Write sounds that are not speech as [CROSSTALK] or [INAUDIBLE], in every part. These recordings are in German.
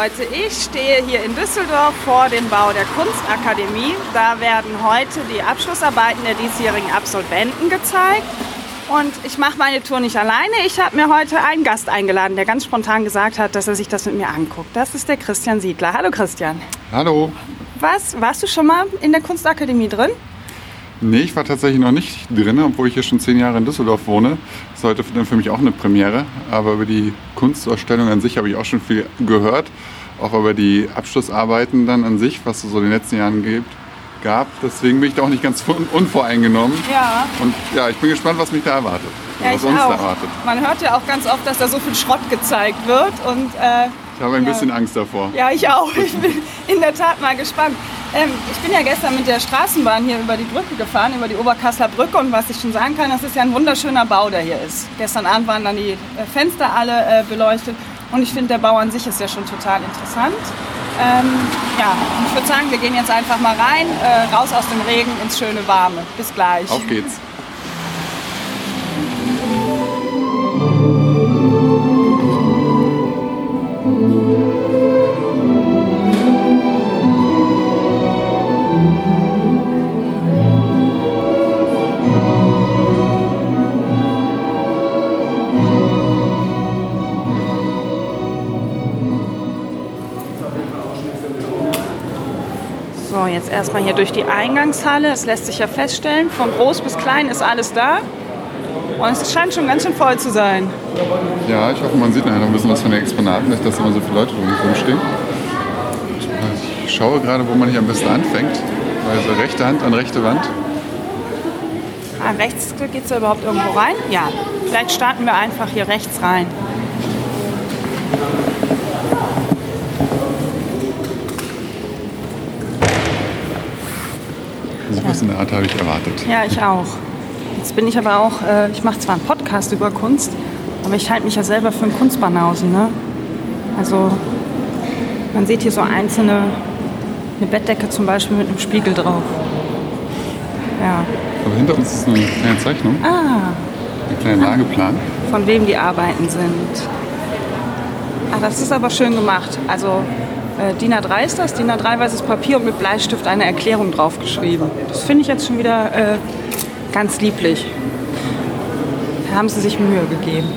Leute. Ich stehe hier in Düsseldorf vor dem Bau der Kunstakademie. Da werden heute die Abschlussarbeiten der diesjährigen Absolventen gezeigt. Und ich mache meine Tour nicht alleine. Ich habe mir heute einen Gast eingeladen, der ganz spontan gesagt hat, dass er sich das mit mir anguckt. Das ist der Christian Siedler. Hallo Christian. Hallo. Was, warst du schon mal in der Kunstakademie drin? Nee, ich war tatsächlich noch nicht drin, obwohl ich hier schon zehn Jahre in Düsseldorf wohne. Das ist heute für für mich auch eine Premiere. Aber über die Kunstausstellung an sich habe ich auch schon viel gehört. Auch über die Abschlussarbeiten dann an sich, was es so in den letzten Jahren gibt, gab. Deswegen bin ich da auch nicht ganz [LAUGHS] un- unvoreingenommen. Ja. Und ja, ich bin gespannt, was mich da erwartet. Ja, was uns auch. da erwartet. Man hört ja auch ganz oft, dass da so viel Schrott gezeigt wird. Und äh, Ich habe ein Ja. bisschen Angst davor. Ja, ich auch. Ich bin in der Tat mal gespannt. Ähm, ich bin ja gestern mit der Straßenbahn hier über die Brücke gefahren, über die Oberkassler Brücke. Und was ich schon sagen kann, das ist ja ein wunderschöner Bau, der hier ist. Gestern Abend waren dann die äh, Fenster alle äh, beleuchtet. Und ich finde, der Bau an sich ist ja schon total interessant. Ähm, ja, ich würde sagen, wir gehen jetzt einfach mal rein, äh, raus aus dem Regen ins schöne Warme. Bis gleich. Auf geht's. Erstmal hier durch die Eingangshalle. Das lässt sich ja feststellen. Von groß bis klein ist alles da. Und es scheint schon ganz schön voll zu sein. Ja, ich hoffe, man sieht nachher noch ein bisschen was von den Exponaten, nicht, dass immer so viele Leute drumherum stehen. Ich schaue gerade, wo man hier am besten anfängt. Also rechte Hand an rechte Wand. Ah, rechts geht es da überhaupt irgendwo rein? Ja. Vielleicht starten wir einfach hier rechts rein. So was in der Art habe ich erwartet. Ja, ich auch. Jetzt bin ich aber auch, äh, ich mache zwar einen Podcast über Kunst, aber ich halte mich ja selber für einen Kunstbanausen. Ne? Also man sieht hier so einzelne, eine Bettdecke zum Beispiel mit einem Spiegel drauf. Ja. Aber hinter uns ist eine kleine Zeichnung, Ah, ein kleiner Lageplan. von wem die Arbeiten sind. Ah, das ist aber schön gemacht. Also äh, DIN A3 ist das, DIN A3 weißes Papier und mit Bleistift eine Erklärung draufgeschrieben. Das finde ich jetzt schon wieder äh, ganz lieblich. Da haben sie sich Mühe gegeben.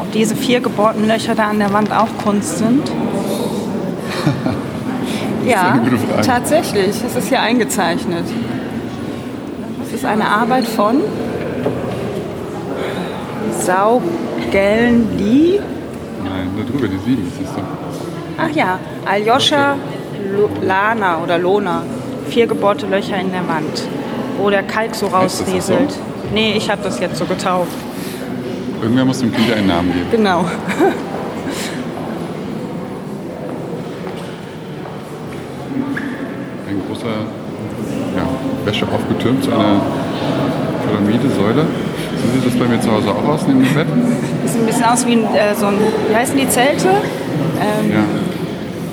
Ob diese vier gebohrten Löcher da an der Wand auch Kunst sind? [LAUGHS] ja, tatsächlich. Es ist hier eingezeichnet. Es ist eine Arbeit von Sau Gellen Lee. Da drüber, die sieben, siehst du. Ach ja, Aljoscha Lana oder Lona. Vier gebohrte Löcher in der Wand, wo der Kalk so rausrieselt. so? Nee, ich habe das jetzt so getauft. Irgendwer muss dem Kind einen Namen geben. Genau. Ein großer ja, Wäsche aufgetürmt zu einer Pyramide, Säule. So sieht das bei mir zu Hause auch aus, neben dem Bett. Das sieht ein bisschen aus wie ein, äh, so ein, wie heißen die Zelte? Ähm, Ja,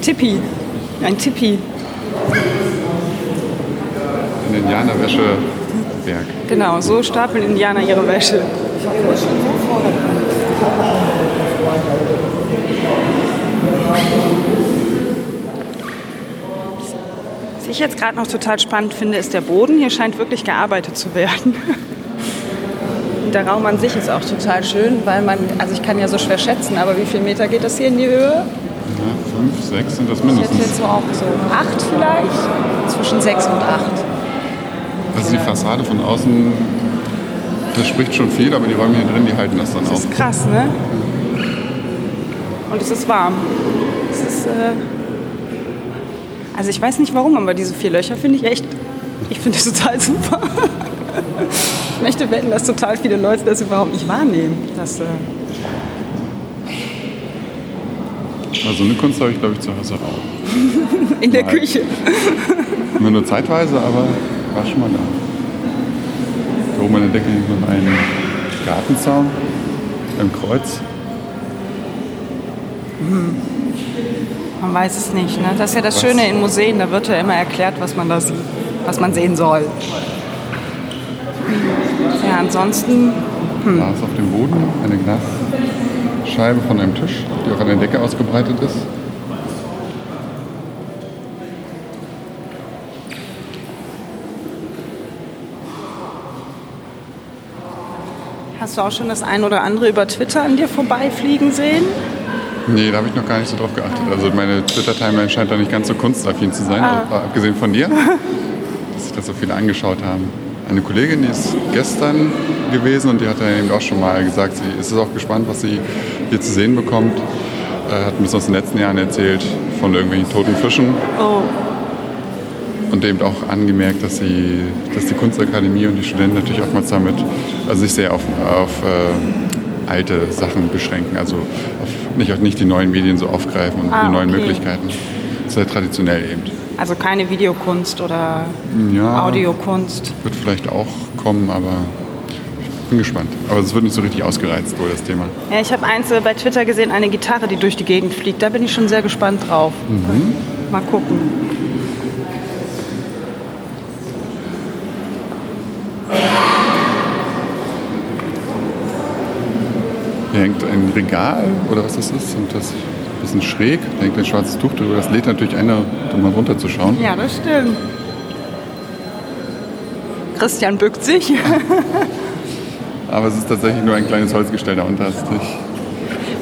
Tippi. Ein Tippi. ein Indianerwäscheberg. Genau, so stapeln Indianer ihre Wäsche. Was ich jetzt gerade noch total spannend finde, ist der Boden. Hier scheint wirklich gearbeitet zu werden. [LAUGHS] Der Raum an sich ist auch total schön, weil man, also ich kann ja so schwer schätzen, aber wie viel Meter geht das hier in die Höhe? Ja, fünf, sechs sind das Ich hätte jetzt mindestens. so auch so acht vielleicht, zwischen sechs und acht. Also die Fassade von außen, das spricht schon viel, aber die Räume hier drin, die halten das dann Das auch. ist krass, ne? Und es ist warm. Es ist, äh also ich weiß nicht warum, aber diese vier Löcher finde ich echt, ich finde das total super. [LAUGHS] Ich möchte wetten, dass total viele Leute das überhaupt nicht wahrnehmen. Dass, äh also eine Kunst habe ich, glaube ich, zu Hause auch. [LAUGHS] In der. Küche. [LAUGHS] Immer nur zeitweise, aber war schon mal da. Da oben an der Decke hängt noch ein Gartenzaun, ein Kreuz. Hm. Man weiß es nicht. Ne? Das ist ja das was? Schöne in Museen, da wird ja immer erklärt, was man da sieht, was man sehen soll. Ja, ansonsten. Hm. Da ist auf dem Boden eine Glasscheibe von einem Tisch, die auch an der Decke ausgebreitet ist. Hast du auch schon das ein oder andere über Twitter an dir vorbeifliegen sehen? Nee, da habe ich noch gar nicht so drauf geachtet. Also meine Twitter-Timeline scheint da nicht ganz so kunstaffin zu sein, ah. abgesehen von dir, [LAUGHS] dass sich das so viele angeschaut haben. Eine Kollegin, die ist gestern gewesen und die hat ja eben auch schon mal gesagt, sie ist auch gespannt, was sie hier zu sehen bekommt. Äh, hat bisschen aus den letzten Jahren erzählt von irgendwelchen toten Fischen. Oh. Und eben auch angemerkt, dass, sie, dass die Kunstakademie und die Studenten natürlich oftmals damit, also sich sehr auf, auf äh, alte Sachen beschränken, also auf, nicht, nicht die neuen Medien so aufgreifen und ah, die neuen okay. Möglichkeiten. Sehr traditionell eben. Also keine Videokunst oder ja, Audiokunst. Wird vielleicht auch kommen, aber ich bin gespannt. Aber es wird nicht so richtig ausgereizt, wohl das Thema. Ja, ich habe eins bei Twitter gesehen, eine Gitarre, die durch die Gegend fliegt. Da bin ich schon sehr gespannt drauf. Mhm. Mal gucken. Hier hängt ein Regal oder was das ist und das bisschen schräg, da hängt ein schwarzes Tuch drüber. Das lädt natürlich einer, um mal runterzuschauen. Ja, das stimmt. Christian bückt sich. Aber es ist tatsächlich nur ein kleines Holzgestell darunter.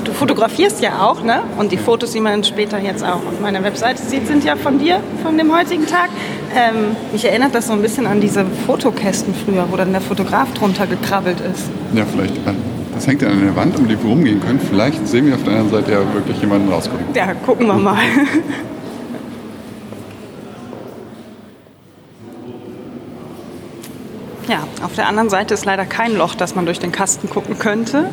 Du fotografierst ja auch, ne? Und die Fotos, die man später jetzt auch auf meiner Webseite sieht, sind ja von dir, von dem heutigen Tag. Ähm, mich erinnert das so ein bisschen an diese Fotokästen früher, wo dann der Fotograf drunter gekrabbelt ist. Ja, vielleicht. Das hängt ja an der Wand, um die wir rumgehen können. Vielleicht sehen wir auf der anderen Seite ja wirklich jemanden rausgucken. Ja, gucken wir mal. [LAUGHS] Ja, auf der anderen Seite ist leider kein Loch, dass man durch den Kasten gucken könnte.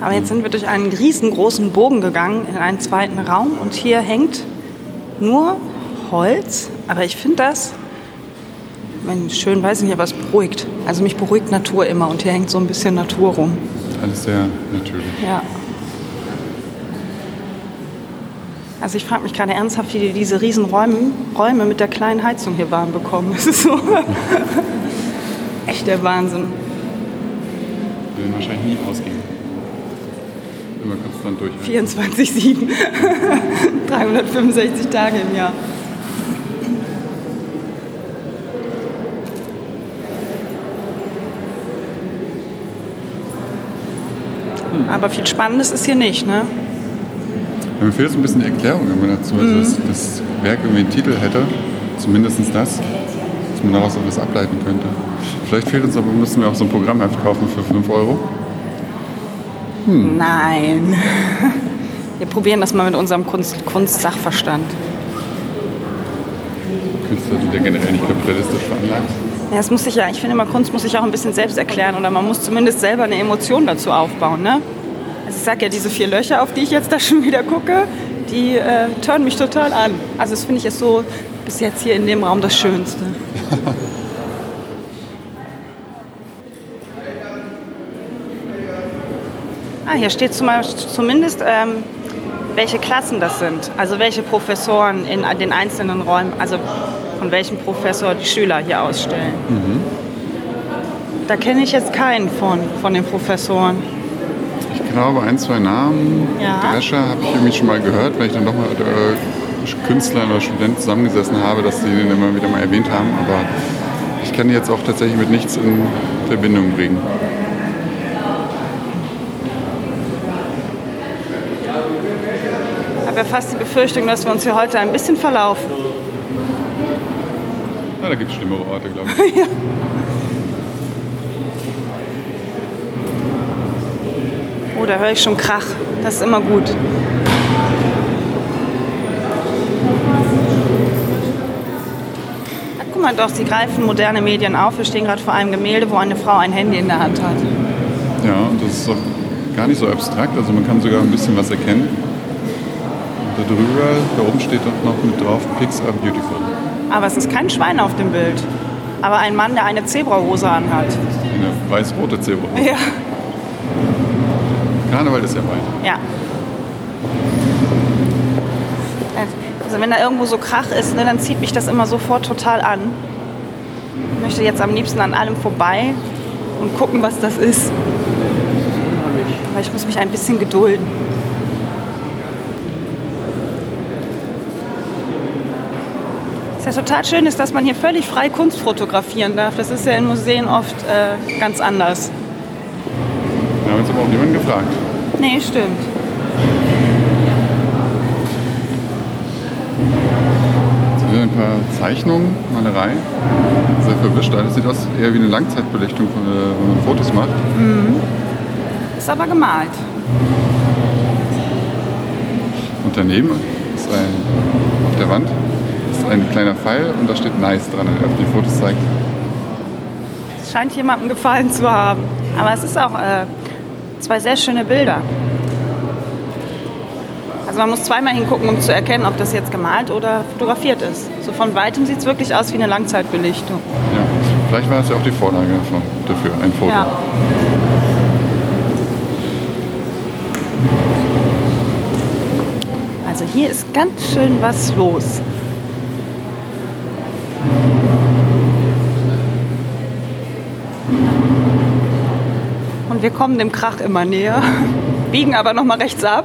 Aber jetzt sind wir durch einen riesengroßen Bogen gegangen in einen zweiten Raum und hier hängt nur Holz. Aber ich finde das, schön weiß ich nicht, aber es beruhigt. Also mich beruhigt Natur immer und hier hängt so ein bisschen Natur rum alles sehr natürlich. Ja. Also ich frage mich gerade ernsthaft, wie die diese riesen Räume, Räume mit der kleinen Heizung hier warm bekommen. [LAUGHS] Das ist so echt der Wahnsinn. Wir werden wahrscheinlich nie ausgehen. Immer konstant durch. 24-7. 365 [LAUGHS] Tage im Jahr. Aber viel Spannendes ist hier nicht, ne? Ja, mir fehlt so ein bisschen die Erklärung immer dazu. Also mhm. dass das Werk irgendwie einen Titel hätte, zumindest das, dass man daraus etwas ableiten könnte. Vielleicht fehlt uns aber, müssen wir auch so ein Programm kaufen für 5 Euro. Hm. Nein. [LAUGHS] Wir probieren das mal mit unserem Kunst, Kunstsachverstand. Künstler sind ja generell nicht kapitalistisch veranlagt. Ja, es muss sich ja, ich finde immer, Kunst muss sich auch ein bisschen selbst erklären oder man muss zumindest selber eine Emotion dazu aufbauen. Ne? Ich sage ja, diese vier Löcher, auf die ich jetzt da [LAUGHS] schon wieder gucke, die äh, turnen mich total an. Also das finde ich ist so bis jetzt hier in dem Raum das Schönste. [LAUGHS] ah, hier steht zumindest, ähm, welche Klassen das sind. Also welche Professoren in den einzelnen Räumen. Also von welchem Professor die Schüler hier ausstellen. Mhm. Da kenne ich jetzt keinen von, von den Professoren. Ich glaube, ein, zwei Namen. Ja. Drescher habe ich irgendwie schon mal gehört, wenn ich dann doch mal mit äh, Künstlern oder Studenten zusammengesessen habe, dass sie den immer wieder mal erwähnt haben. Aber ich kann die jetzt auch tatsächlich mit nichts in Verbindung bringen. Ich habe ja fast die Befürchtung, dass wir uns hier heute ein bisschen verlaufen. Ja, da gibt es schlimmere Orte, glaube ich. ja. [LAUGHS] Oh, da höre ich schon Krach. Das ist immer gut. Ach, guck mal, doch, Sie greifen moderne Medien auf. Wir stehen gerade vor einem Gemälde, wo eine Frau ein Handy in der Hand hat. Ja, und das ist auch gar nicht so abstrakt. Also man kann sogar ein bisschen was erkennen. Da drüber, da oben steht doch noch mit drauf, Pics are beautiful. Aber es ist kein Schwein auf dem Bild. Aber ein Mann, der eine Zebrahose anhat. Eine weiß-rote Zebra. Ja. Karneval ist ja bald. Ja. Also wenn da irgendwo so Krach ist, ne, dann zieht mich das immer sofort total an. Ich möchte jetzt am liebsten an allem vorbei und gucken, was das ist. Aber ich muss mich ein bisschen gedulden. Was ja total schön ist, dass man hier völlig frei Kunst fotografieren darf. Das ist ja in Museen oft äh, ganz anders. Wir haben jetzt aber auch niemanden gefragt. Nee, stimmt. Jetzt wieder ein paar Zeichnungen, Malerei. Sehr verwischt. Das sieht aus eher wie eine Langzeitbelichtung, äh, wenn man Fotos macht. Ist aber gemalt. Und daneben ist ein, auf der Wand ist ein kleiner Pfeil und da steht Nice dran, der auf die Fotos zeigt. Es scheint jemandem gefallen zu haben. Aber es ist auch äh, zwei sehr schöne Bilder. Also man muss zweimal hingucken, um zu erkennen, ob das jetzt gemalt oder fotografiert ist. So von weitem sieht es wirklich aus wie eine Langzeitbelichtung. Ja, vielleicht war es ja auch die Vorlage von, dafür, ein Foto. Ja. Also hier ist ganz schön was los. Und wir kommen dem Krach immer näher, [LAUGHS] biegen aber noch mal rechts ab.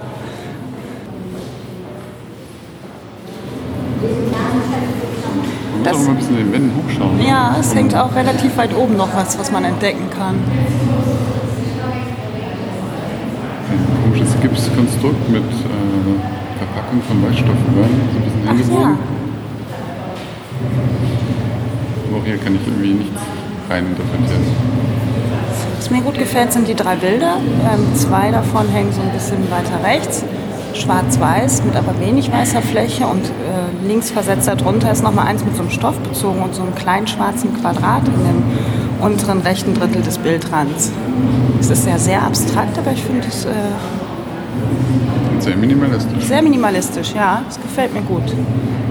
Man muss Das- auch ein bisschen den Wänden hochschauen. Ja, es hängt auch relativ weit oben noch was, was man entdecken kann. Ein komisches Gipskonstrukt mit äh, Verpackung von Weichstoffröhren, so ein bisschen hingebogen. ja. Aber auch hier kann ich irgendwie nichts rein interpretieren. Was mir gut gefällt, sind die drei Bilder. Ähm, zwei davon hängen so ein bisschen weiter rechts. Schwarz-Weiß mit aber wenig weißer Fläche und äh, links versetzt darunter ist nochmal eins mit so einem Stoff bezogen und so einem kleinen schwarzen Quadrat in dem unteren rechten Drittel des Bildrands. Es ist ja sehr abstrakt, aber ich finde es äh, sehr minimalistisch. sehr minimalistisch. Ja, es gefällt mir gut.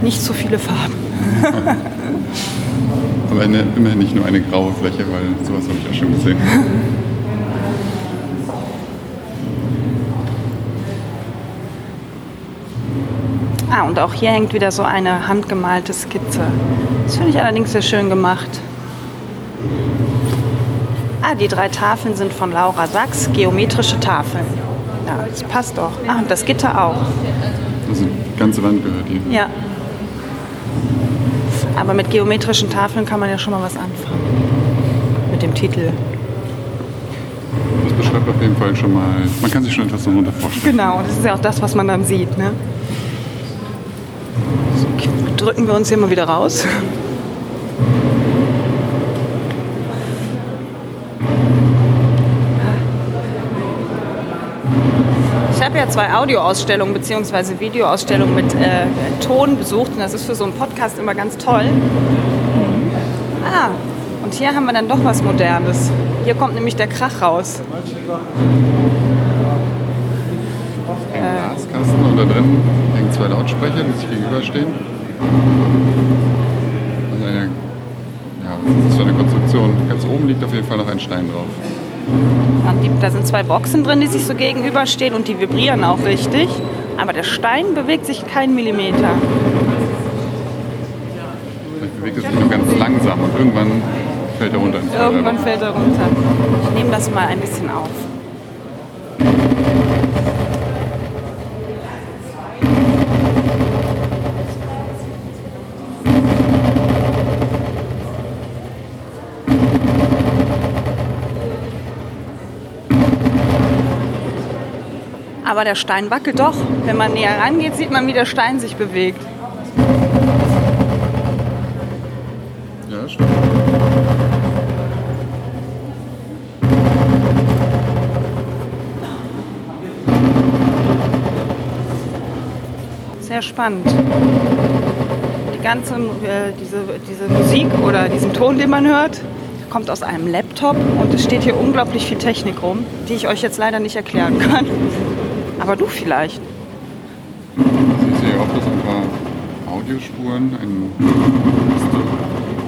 Nicht zu viele Farben. [LAUGHS] Aber eine, immerhin nicht nur eine graue Fläche, weil sowas habe ich auch schon gesehen. Ah, und auch hier hängt wieder so eine handgemalte Skizze. Das finde ich allerdings sehr schön gemacht. Ah, die drei Tafeln sind von Laura Sachs, geometrische Tafeln. Ja, das passt doch. Ah, und das Gitter auch. Also die ganze Wand gehört hier. Ja. Aber mit geometrischen Tafeln kann man ja schon mal was anfangen. Mit dem Titel. Das beschreibt auf jeden Fall schon mal, man kann sich schon etwas darunter vorstellen. Genau, das ist ja auch das, was man dann sieht. Ne? Drücken wir uns hier mal wieder raus. Ich habe ja zwei Audioausstellungen bzw. Videoausstellungen mit äh, Ton besucht und das ist für so einen Podcast immer ganz toll. Ah, und hier haben wir dann doch was Modernes. Hier kommt nämlich der Krach raus. Ein Glaskasten und da drin hängen zwei Lautsprecher, die sich gegenüberstehen. Und eine, ja, was ist das für eine Konstruktion? Ganz oben liegt auf jeden Fall noch ein Stein drauf. Da sind zwei Boxen drin, die sich so gegenüberstehen und die vibrieren auch richtig. Aber der Stein bewegt sich keinen Millimeter. Vielleicht bewegt es sich nur ganz langsam und irgendwann fällt er runter Irgendwann fällt er runter. Ich nehme das mal ein bisschen auf. Aber der Stein wackelt doch. Wenn man näher rangeht, sieht man, wie der Stein sich bewegt. Ja, stimmt. Sehr spannend. Die ganze äh, diese, diese Musik oder diesen Ton, den man hört, kommt aus einem Laptop und es steht hier unglaublich viel Technik rum, die ich euch jetzt leider nicht erklären [LAUGHS] kann. Aber du vielleicht. Ich sehe auch bloß ein paar Audiospuren, ein,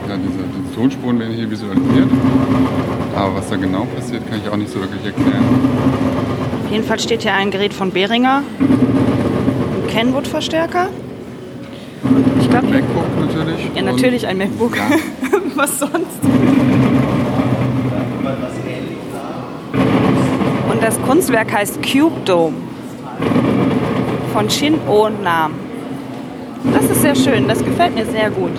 ja, diese, diese Tonspuren werden hier visualisiert. Aber was da genau passiert, kann ich auch nicht so wirklich erklären. Auf jeden Fall steht hier ein Gerät von Behringer, ein Kenwood-Verstärker. Ich glaube, MacBook natürlich. ja natürlich ein MacBook. Ja. [LAUGHS] Was sonst? Und das Kunstwerk heißt Cube Dome von Shin O Nam. Das ist sehr schön, das gefällt mir sehr gut.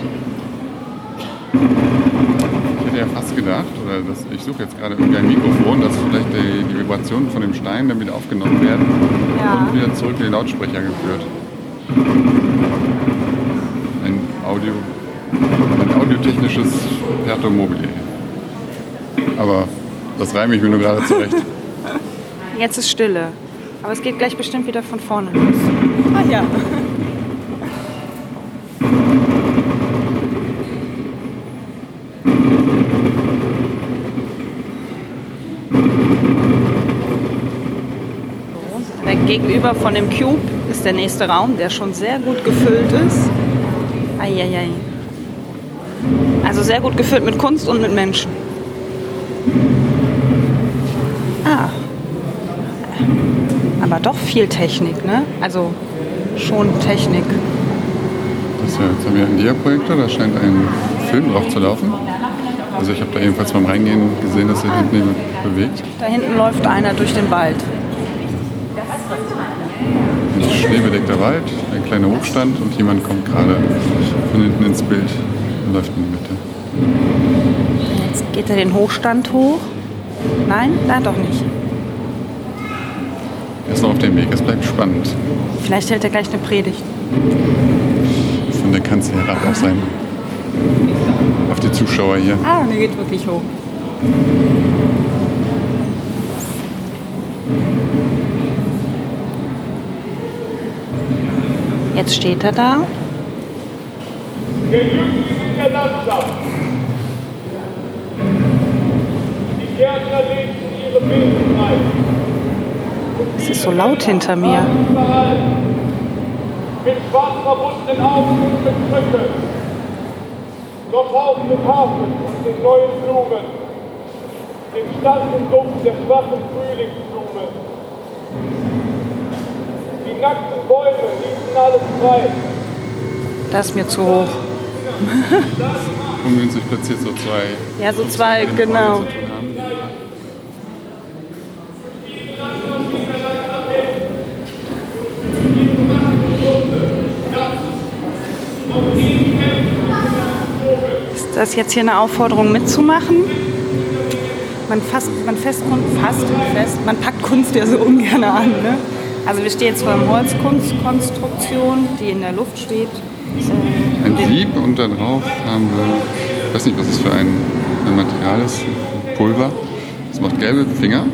Ich hätte ja fast gedacht, oder das, ich suche jetzt gerade irgendwie ein Mikrofon, dass vielleicht die, die Vibrationen von dem Stein dann wieder aufgenommen werden Ja. und wieder zurück in den Lautsprecher geführt. Ein Audio, ein audiotechnisches Perto Mobile. Aber das reime ich mir nur gerade zurecht. [LAUGHS] Jetzt ist Stille. Aber es geht gleich bestimmt wieder von vorne los. Ah ja. Gegenüber von dem Cube ist der nächste Raum, der schon sehr gut gefüllt ist. Eieiei. Also sehr gut gefüllt mit Kunst und mit Menschen. Ah, aber doch viel Technik, ne? Also schon Technik. Das ist ja, jetzt haben wir einen Dia-Projektor, da scheint ein Film drauf zu laufen. Also ich habe da jedenfalls beim Reingehen gesehen, dass sich hinten jemand bewegt. Da hinten läuft einer durch den Wald. Ein schneebedeckter Wald, ein kleiner Hochstand und jemand kommt gerade von hinten ins Bild und läuft in die Mitte. Jetzt geht er den Hochstand hoch. Nein, da doch nicht. Ist noch auf dem Weg, es bleibt spannend. Vielleicht hält er gleich eine Predigt. Von der Kanzel herab auf sein, auf die Zuschauer hier. Ah, der geht wirklich hoch. Jetzt steht er da. der Landschaft. Die Gärtner legten ihre Beeten ein. Es ist so laut hinter mir. Mit schwarz verbundenen Augen und mit Krücken. Dort hauchen mit Hafen und den neuen Blumen. Den starken Duft der schwachen Frühlingsblumen. Die nackten Bäume ließen alles frei. Das ist mir zu hoch. Ungünstig platziert so zwei. Ja, so zwei, genau. Haben. Ist das jetzt hier eine Aufforderung mitzumachen? Man fasst, man fest, fast fest, man packt Kunst ja so ungern an. Ne? Also wir stehen jetzt vor einer Holzkunstkonstruktion, die in der Luft schwebt. Äh, Ein Sieb und da drauf haben wir, ich weiß nicht, was es für ein, ein Material ist, Pulver. Das macht gelbe Finger.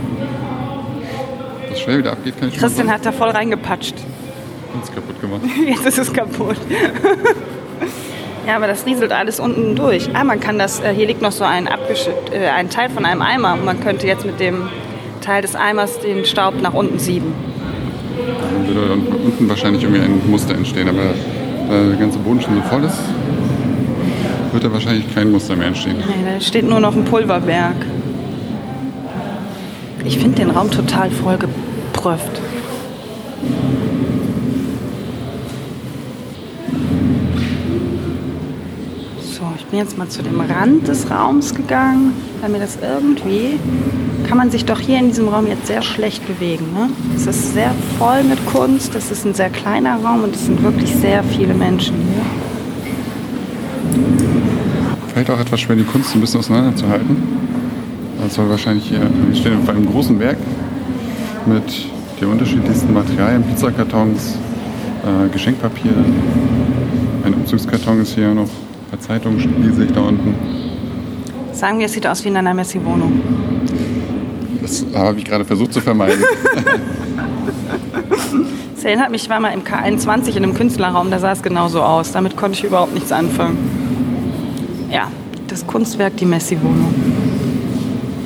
Das schnell wieder abgeht, kann ich Christian hat da voll reingepatscht. Uns kaputt gemacht. [LAUGHS] Jetzt ist es kaputt. Ja, aber das rieselt alles unten durch. Ah, man kann das, äh, hier liegt noch so ein, äh, ein Teil von einem Eimer. Und man könnte jetzt mit dem Teil des Eimers den Staub nach unten sieben. Dann würde dann unten wahrscheinlich irgendwie ein Muster entstehen, aber da der ganze Boden schon so voll ist, wird da wahrscheinlich kein Muster mehr entstehen. Nee, da steht nur noch ein Pulverberg. Ich finde den Raum total vollgeprüft. Bin jetzt mal zu dem Rand des Raums gegangen, weil mir das irgendwie, kann man sich doch hier in diesem Raum jetzt sehr schlecht bewegen. Ne? Es ist sehr voll mit Kunst, es ist ein sehr kleiner Raum und es sind wirklich sehr viele Menschen hier. Fällt auch etwas schwer, die Kunst ein bisschen auseinanderzuhalten. Das soll wahrscheinlich hier, wir stehen auf einem großen Berg mit den unterschiedlichsten Materialien, Pizzakartons, äh, Geschenkpapier. Ein Umzugskarton ist hier noch, paar Zeitungen lese ich da unten. Sagen wir, es sieht aus wie in einer Messi-Wohnung. Das habe ich gerade versucht zu vermeiden. [LAUGHS] Das erinnert mich, ich war mal im K21 in einem Künstlerraum, da sah es genauso aus. Damit konnte ich überhaupt nichts anfangen. Ja, das Kunstwerk, die Messi-Wohnung.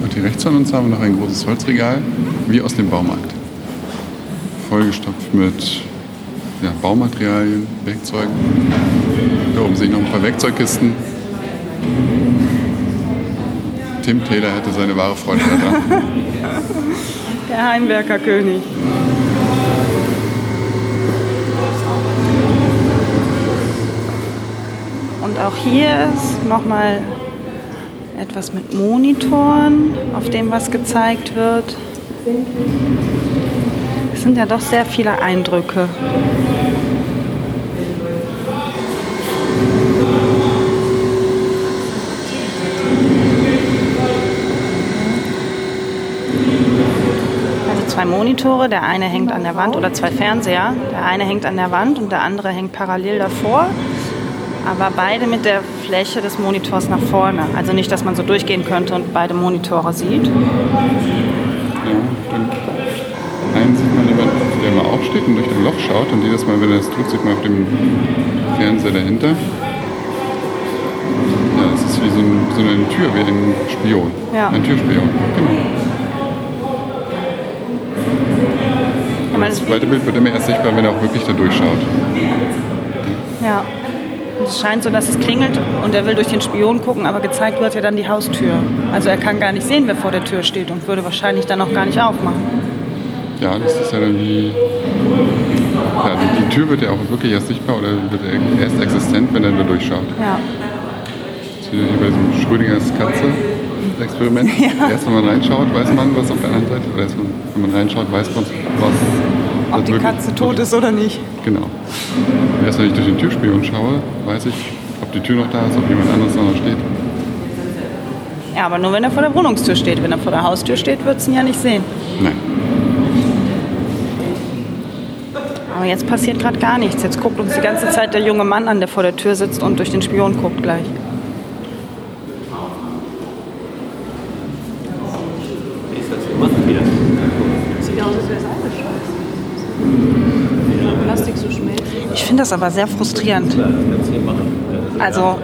Und hier rechts von uns haben wir noch ein großes Holzregal, wie aus dem Baumarkt. Vollgestopft mit ja, Baumaterialien, Werkzeugen. Da oben sehe ich noch ein paar Werkzeugkisten. Tim Taylor hätte seine wahre Freude daran. [LAUGHS] Der Heimwerkerkönig. Und auch hier ist nochmal etwas mit Monitoren, auf dem was gezeigt wird. Es sind ja doch sehr viele Eindrücke. Zwei Monitore, der eine hängt an der Wand oder zwei Fernseher. Der eine hängt an der Wand und der andere hängt parallel davor. Aber beide mit der Fläche des Monitors nach vorne. Also nicht, dass man so durchgehen könnte und beide Monitore sieht. Ja, stimmt. Einen sieht man jemand, der mal aufsteht und durch ein Loch schaut und jedes Mal, wenn er das tut, sieht man auf dem Fernseher dahinter. Ja, es ist wie so, ein, so eine Tür, wie ein Spion. Ja. Ein Türspion, genau. Das zweite Bild wird immer erst sichtbar, wenn er auch wirklich da durchschaut. Ja. Es scheint so, dass es klingelt und er will durch den Spion gucken, aber gezeigt wird ja dann die Haustür. Also er kann gar nicht sehen, wer vor der Tür steht und würde wahrscheinlich dann auch gar nicht aufmachen. Ja, das ist ja dann wie. Ja, die, die Tür wird ja auch wirklich erst sichtbar oder wird erst existent, wenn er da durchschaut. Ja. Das ist wie bei diesem Schrödingers Katze-Experiment. [LAUGHS] Erst wenn man reinschaut, weiß man, was auf der anderen Seite, oder erst wenn man reinschaut, weiß man, was. Ob die wirklich- Katze tot ist oder nicht. Genau. Erst wenn ich durch den Türspion schaue, weiß ich, ob die Tür noch da ist, ob jemand anderes noch steht. Ja, aber nur wenn er vor der Wohnungstür steht. Wenn er vor der Haustür steht, wird es ihn ja nicht sehen. Nein. Aber jetzt passiert gerade gar nichts. Jetzt guckt uns die ganze Zeit der junge Mann an, der vor der Tür sitzt und durch den Spion guckt gleich. Wie ist das gemacht hier? Sieht aus, als wäre es Plastik so schmilzt. Ich finde das aber sehr frustrierend. Also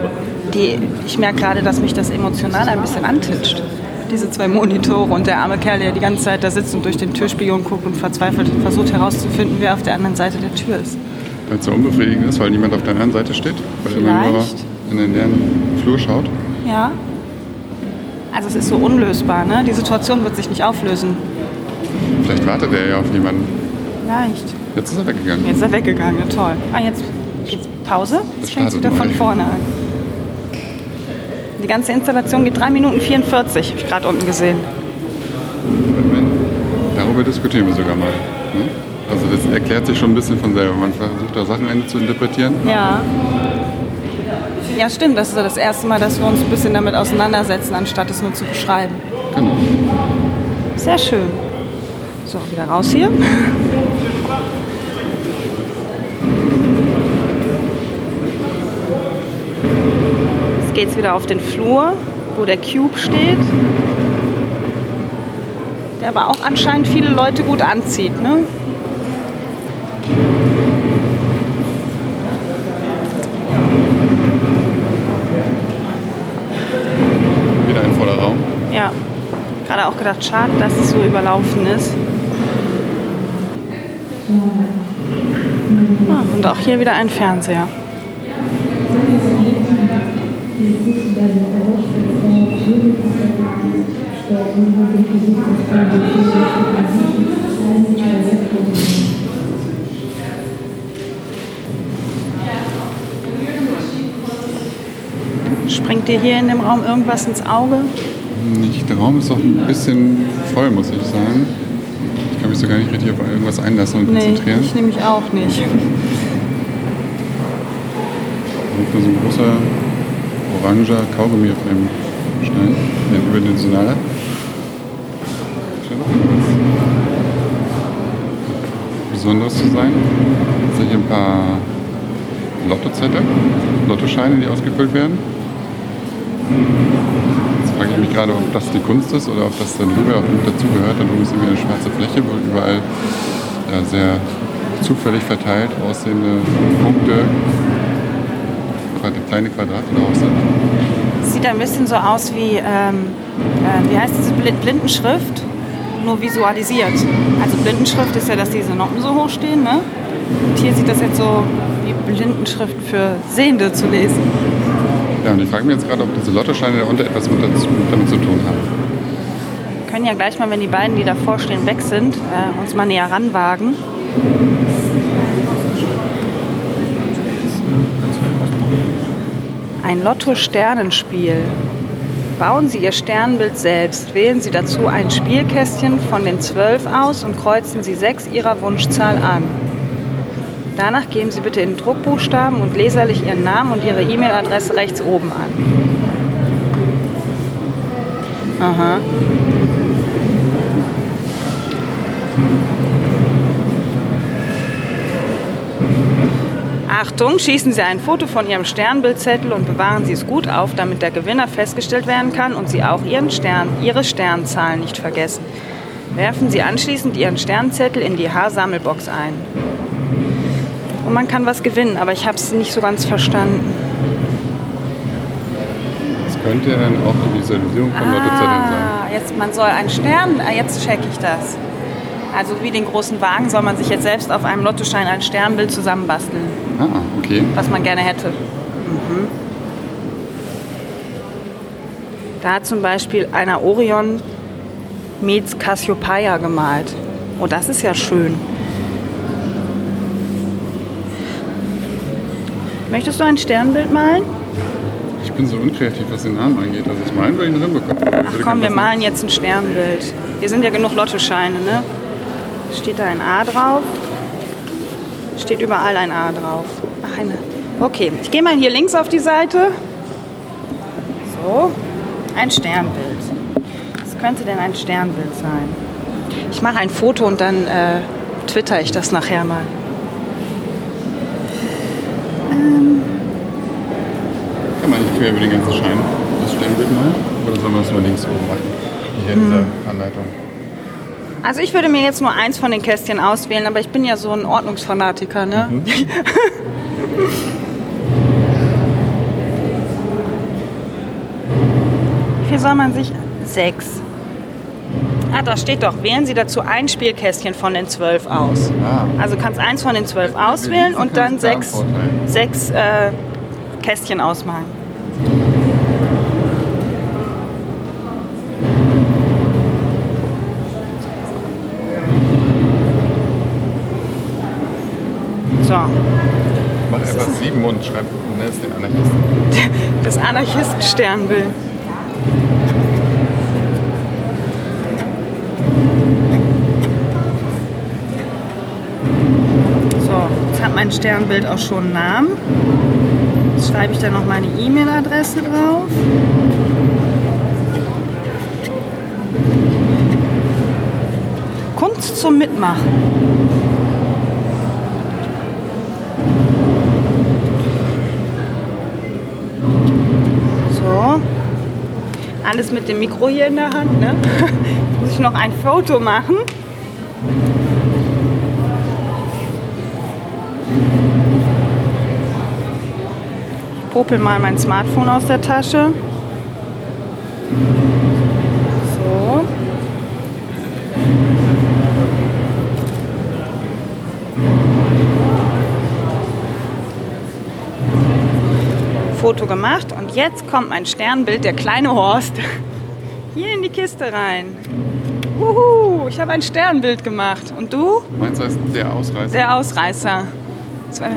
die, ich merke gerade, dass mich das emotional ein bisschen antitscht. Diese zwei Monitore und der arme Kerl, der die ganze Zeit da sitzt und durch den Türspion guckt und verzweifelt versucht herauszufinden, wer auf der anderen Seite der Tür ist. Weil es so unbefriedigend ist, weil niemand auf der anderen Seite steht. Weil immer nur Vielleicht. in den leeren Flur schaut. Ja. Also es ist so unlösbar, ne? Die Situation wird sich nicht auflösen. Vielleicht wartet er ja auf jemanden. Leicht. Jetzt ist er weggegangen. Jetzt ist er weggegangen, toll. Ah, jetzt geht's Pause. Jetzt fängt es wieder von vorne an. Die ganze Installation geht 3 Minuten 44, habe ich gerade unten gesehen. Darüber diskutieren wir sogar mal. Ne? Also das erklärt sich schon ein bisschen von selber. Man versucht da Sachen zu interpretieren. Ja. Ja, stimmt. Das ist so das erste Mal, dass wir uns ein bisschen damit auseinandersetzen, anstatt es nur zu beschreiben. Genau. Sehr schön. So, wieder raus hier. Jetzt geht's wieder auf den Flur, wo der Cube steht. Der aber auch anscheinend viele Leute gut anzieht, ne? Wieder ein voller Raum. Ja. Gerade auch gedacht, schade, dass es so überlaufen ist. Ah, und auch hier wieder ein Fernseher. Springt dir hier in dem Raum irgendwas ins Auge? Nicht, der Raum ist auch ein bisschen voll, muss ich sagen. Ich kann mich so gar nicht richtig auf irgendwas einlassen und Nee, konzentrieren. ich nämlich auch nicht. Nur so ein großer oranger Kaugummi auf einem Stein, ein überdimensionaler. Besonderes zu sein. Jetzt sehe ich ein paar Lottozettel, Lottoscheine, die ausgefüllt werden. Jetzt frage ich mich gerade, ob das die Kunst ist oder ob das dann lieber auch mit dazugehört. Dann oben ist irgendwie eine schwarze Fläche, wo überall ja, sehr zufällig verteilt aussehende Punkte, quad- kleine Quadrate drauf sind. Sieht ein bisschen so aus wie, ähm, äh, wie heißt diese Bl- Blindenschrift? Nur visualisiert. Also Blindenschrift ist ja, dass diese Noppen so hoch stehen, ne? Und hier sieht das jetzt so wie Blindenschrift für Sehende zu lesen. Ja, und ich frage mich jetzt gerade, ob diese Lottoscheine darunter etwas mit dazu, damit zu tun haben. Wir können ja gleich mal, wenn die beiden, die davor stehen, weg sind, äh, uns mal näher ranwagen. Ein Lotto-Sternenspiel. Bauen Sie Ihr Sternbild selbst. Wählen Sie dazu ein Spielkästchen von den zwölf aus und kreuzen Sie sechs Ihrer Wunschzahl an. Danach geben Sie bitte in Druckbuchstaben und leserlich Ihren Namen und Ihre E-Mail-Adresse rechts oben an. Aha. Achtung, schießen Sie ein Foto von Ihrem Sternbildzettel und bewahren Sie es gut auf, damit der Gewinner festgestellt werden kann und Sie auch Ihren Stern, Ihre Sternzahlen nicht vergessen. Werfen Sie anschließend Ihren Sternzettel in die Haarsammelbox ein. Und man kann was gewinnen, aber ich habe es nicht so ganz verstanden. Das könnte ja dann auch die Visualisierung von Lottozetteln sein. Ah, jetzt man soll einen Stern, ah, jetzt checke ich das. Also wie den großen Wagen soll man sich jetzt selbst auf einem Lottoschein ein Sternbild zusammenbasteln, Ah, okay. was man gerne hätte. Mhm. Da hat zum Beispiel einer Orion meets Cassiopeia gemalt. Oh, das ist ja schön. Möchtest du ein Sternbild malen? Ich bin so unkreativ, was den Namen angeht. Also das malen wir ihn hinbekommen. Ach komm, wir malen jetzt ein Sternbild. Hier sind ja genug Lottoscheine, ne? Steht da ein A drauf? Steht überall ein A drauf. Ach, eine. Okay, ich gehe mal hier links auf die Seite. So, ein Sternbild. Was könnte denn ein Sternbild sein? Ich mache ein Foto und dann äh, twitter ich das nachher mal. Kann man nicht quer über den ganzen Schein das Sternbild malen? Oder soll man das nur links oben machen? Hier in dieser Anleitung. Also ich würde mir jetzt nur eins von den Kästchen auswählen, aber ich bin ja so ein Ordnungsfanatiker, ne? [LAUGHS] Wie viel soll man sich? Sechs. Ah, da steht doch, wählen Sie dazu ein Spielkästchen von den zwölf aus. Ah. Also kannst eins von den zwölf auswählen und dann sechs, sechs äh, Kästchen ausmalen. So, Mach einfach sieben und schreib Nest den Anarchisten. [LAUGHS] das Anarchisten-Sternbild. So, jetzt hat mein Sternbild auch schon einen Namen. Jetzt schreibe ich da noch meine E-Mail-Adresse drauf. Kunst zum Mitmachen. So. Alles mit dem Mikro hier in der Hand. Ne? [LAUGHS] Muss ich noch ein Foto machen. Ich popel mal mein Smartphone aus der Tasche. So. Foto gemacht und jetzt kommt mein Sternbild, der kleine Horst, hier in die Kiste rein. Uhu, ich habe ein Sternbild gemacht. Und du? Meins heißt der Ausreißer. Der Ausreißer. Zwei.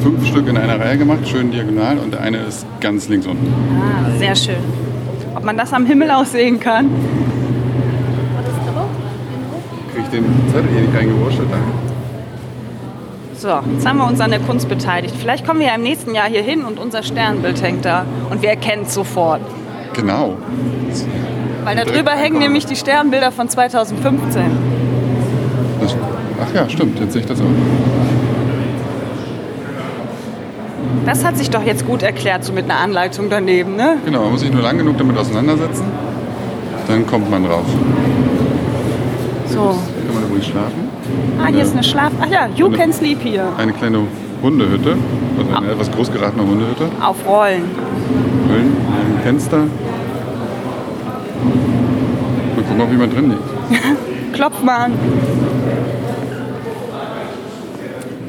Fünf Stück in einer Reihe gemacht, schön diagonal und der eine ist ganz links unten. Ah, sehr schön. Ob man das am Himmel auch sehen kann? Krieg ich den Zettel hier nicht reingewurschtelt? Danke. So, jetzt haben wir uns an der Kunst beteiligt. Vielleicht kommen wir ja im nächsten Jahr hier hin und unser Sternbild hängt da. Und wir erkennen es sofort. Genau. Weil da drüber hängen nämlich die Sternbilder von 2015. Das, ach ja, stimmt, jetzt sehe ich das auch. Das hat sich doch jetzt gut erklärt, so mit einer Anleitung daneben, ne? Genau, man muss sich nur lang genug damit auseinandersetzen. Dann kommt man drauf. So, kann man übrigens schlafen. Ah, hier ist eine Schlaf... Ach ja, you can sleep here. Eine kleine Hundehütte, also eine etwas groß geratene Hundehütte. Auf Rollen. Höhlen, ein Fenster. Mal gucken, ob jemand drin liegt. [LAUGHS] Klopf mal an.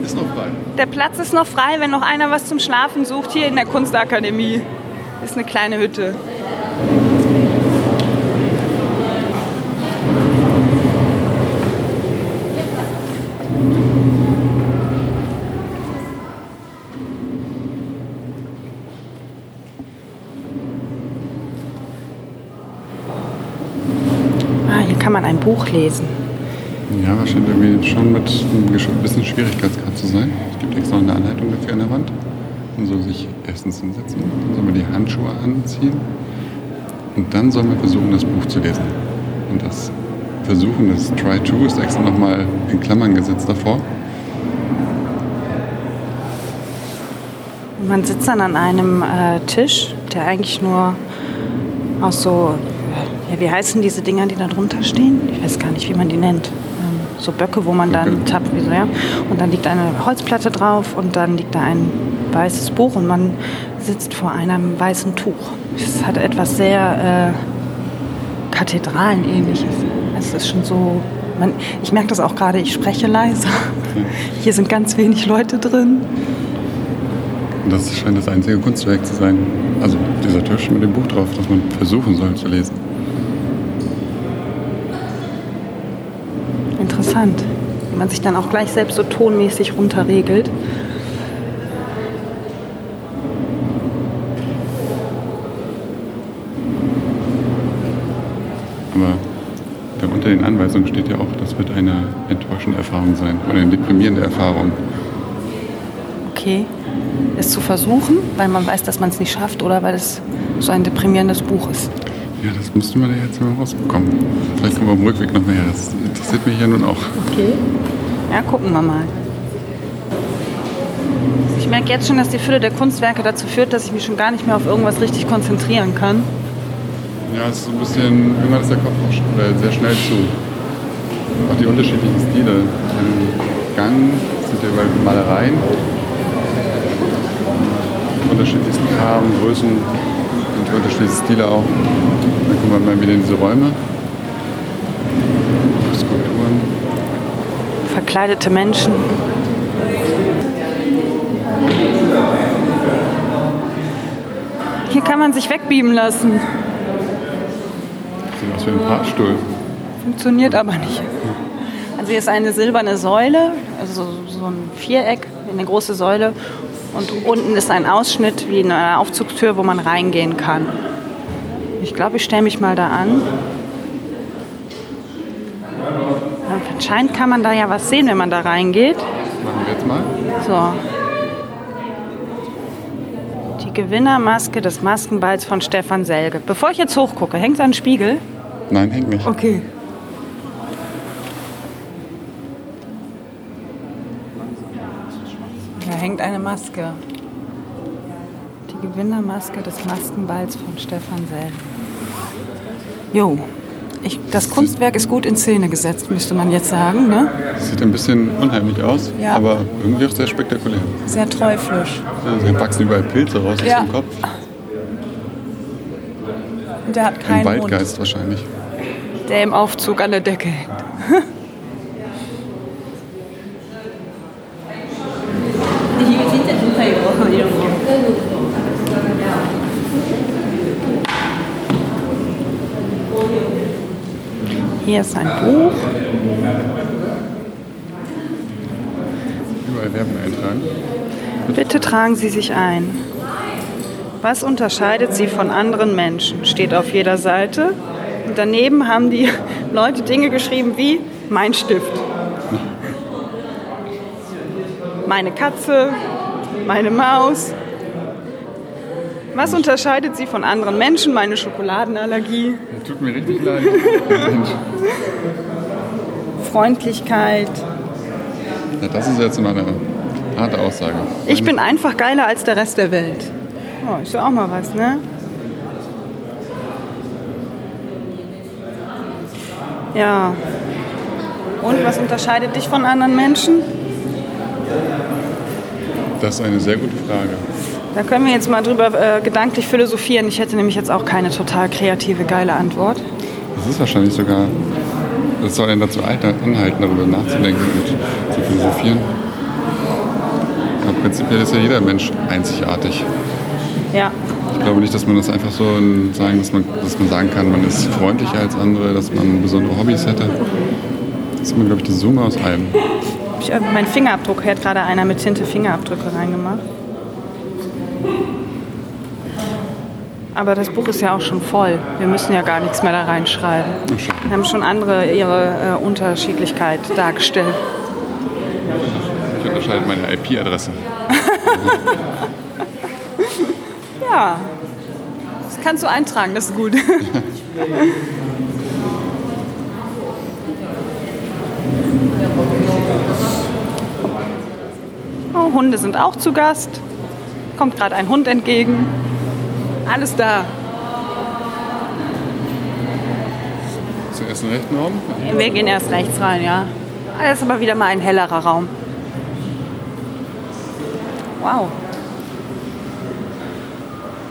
Ist noch frei. Der Platz ist noch frei, wenn noch einer was zum Schlafen sucht. Hier in der Kunstakademie ist eine kleine Hütte. Ah, hier kann man ein Buch lesen. Ja, das scheint irgendwie schon mit einem bisschen Schwierigkeitsgrad zu sein. Es gibt extra eine Anleitung dafür an der Wand. Man soll sich erstens hinsetzen, dann soll man die Handschuhe anziehen und dann soll man versuchen, das Buch zu lesen. Und das Versuchen, das Try To, ist extra nochmal in Klammern gesetzt davor. Man sitzt dann an einem äh, Tisch, der eigentlich nur aus so, ja, wie heißen diese Dinger, die da drunter stehen? Ich weiß gar nicht, wie man die nennt. Ähm, so Böcke, wo man dann tappt, wie so, ja. Und dann liegt eine Holzplatte drauf und dann liegt da ein weißes Buch und man sitzt vor einem weißen Tuch. Es hat etwas sehr äh, Kathedralenähnliches. Es ist schon so. Man, ich merke das auch gerade, ich spreche leise. [LAUGHS] Hier sind ganz wenig Leute drin. Das scheint das einzige Kunstwerk zu sein. Also dieser Tisch mit dem Buch drauf, das man versuchen soll zu lesen. Interessant. Wie man sich dann auch gleich selbst so tonmäßig runterregelt. Aber da unter den Anweisungen steht ja auch, das wird eine enttäuschende Erfahrung sein oder eine deprimierende Erfahrung. Okay. Es zu versuchen, weil man weiß, dass man es nicht schafft oder weil es so ein deprimierendes Buch ist. Ja, das müsste man ja jetzt mal rausbekommen. Vielleicht kommen wir auf dem Rückweg noch mehr. Das interessiert mich ja nun auch. Okay. Ja, gucken wir mal. Ich merke jetzt schon, dass die Fülle der Kunstwerke dazu führt, dass ich mich schon gar nicht mehr auf irgendwas richtig konzentrieren kann. Ja, es ist so ein bisschen, irgendwann ist der Kopf auch äh, sehr schnell zu. Auch die unterschiedlichen Stile. Im Gang sind ja überall Malereien. Unterschiedlichsten Farben, Größen unterschiedlichen Stile auch. Dann kommen wir mal wieder in diese Räume. Skulpturen. Verkleidete Menschen. Hier kann man sich wegbeamen lassen. Sieht aus wie ein Fahrstuhl. Funktioniert aber nicht. Also hier ist eine silberne Säule, also so ein Viereck, eine große Säule. Und unten ist ein Ausschnitt wie eine Aufzugstür, wo man reingehen kann. Ich glaube, ich stelle mich mal da an. Anscheinend kann man da ja was sehen, wenn man da reingeht. Das machen wir jetzt mal. So. Die Gewinnermaske des Maskenballs von Stefan Selge. Bevor ich jetzt hochgucke, hängt da ein Spiegel? Nein, hängt nicht. Okay. Eine Maske. Die Gewinnermaske des Maskenballs von Stefan Selge. Jo. Ich, das Kunstwerk ist gut in Szene gesetzt, müsste man jetzt sagen. Ne? Sieht ein bisschen unheimlich aus, Ja. aber irgendwie auch sehr spektakulär. Sehr teuflisch. Also hier wachsen überall Pilze raus Ja. aus dem Kopf. Und der hat Ein keinen Mund, Waldgeist wahrscheinlich. der im Aufzug an der Decke hängt. [LAUGHS] Hier ist ein Buch. Überall Werbung eintragen. Bitte tragen Sie sich ein. Was unterscheidet Sie von anderen Menschen? Steht auf jeder Seite. Und daneben haben die [LAUGHS] Leute Dinge geschrieben wie mein Stift. Meine Katze, meine Maus. Was unterscheidet Sie von anderen Menschen? Meine Schokoladenallergie, Tut mir richtig leid. [LAUGHS] Freundlichkeit. Ja, das ist jetzt mal eine harte Aussage. Ich bin einfach geiler als der Rest der Welt. Oh, ist ja auch mal was, ne? Ja. Und was unterscheidet dich von anderen Menschen? Das ist eine sehr gute Frage. Da können wir jetzt mal drüber äh, gedanklich philosophieren. Ich hätte nämlich jetzt auch keine total kreative, geile Antwort. Das ist wahrscheinlich sogar, das soll einen dazu anhalten, darüber nachzudenken und zu philosophieren. Aber prinzipiell ist ja jeder Mensch einzigartig. Ja, Ich glaube nicht, dass man das einfach so sagen, dass man, dass man sagen kann, man ist freundlicher als andere, dass man besondere Hobbys hätte. Das ist mir, glaube ich, die Summe aus allem. ich, äh, mein Fingerabdruck hat gerade einer mit Tinte Fingerabdrücke reingemacht. Aber das Buch ist ja auch schon voll. Wir müssen ja gar nichts mehr da reinschreiben. Wir haben schon andere ihre äh, Unterschiedlichkeit dargestellt. Ich unterscheide meine IP-Adresse. [LAUGHS] Ja, das kannst du eintragen, das ist gut. [LAUGHS] Oh, Hunde sind auch zu Gast. Kommt gerade ein Hund entgegen. Alles da. Zuerst den rechten Raum. Wir gehen erst rechts rein, ja. Das ist aber wieder mal ein hellerer Raum. Wow.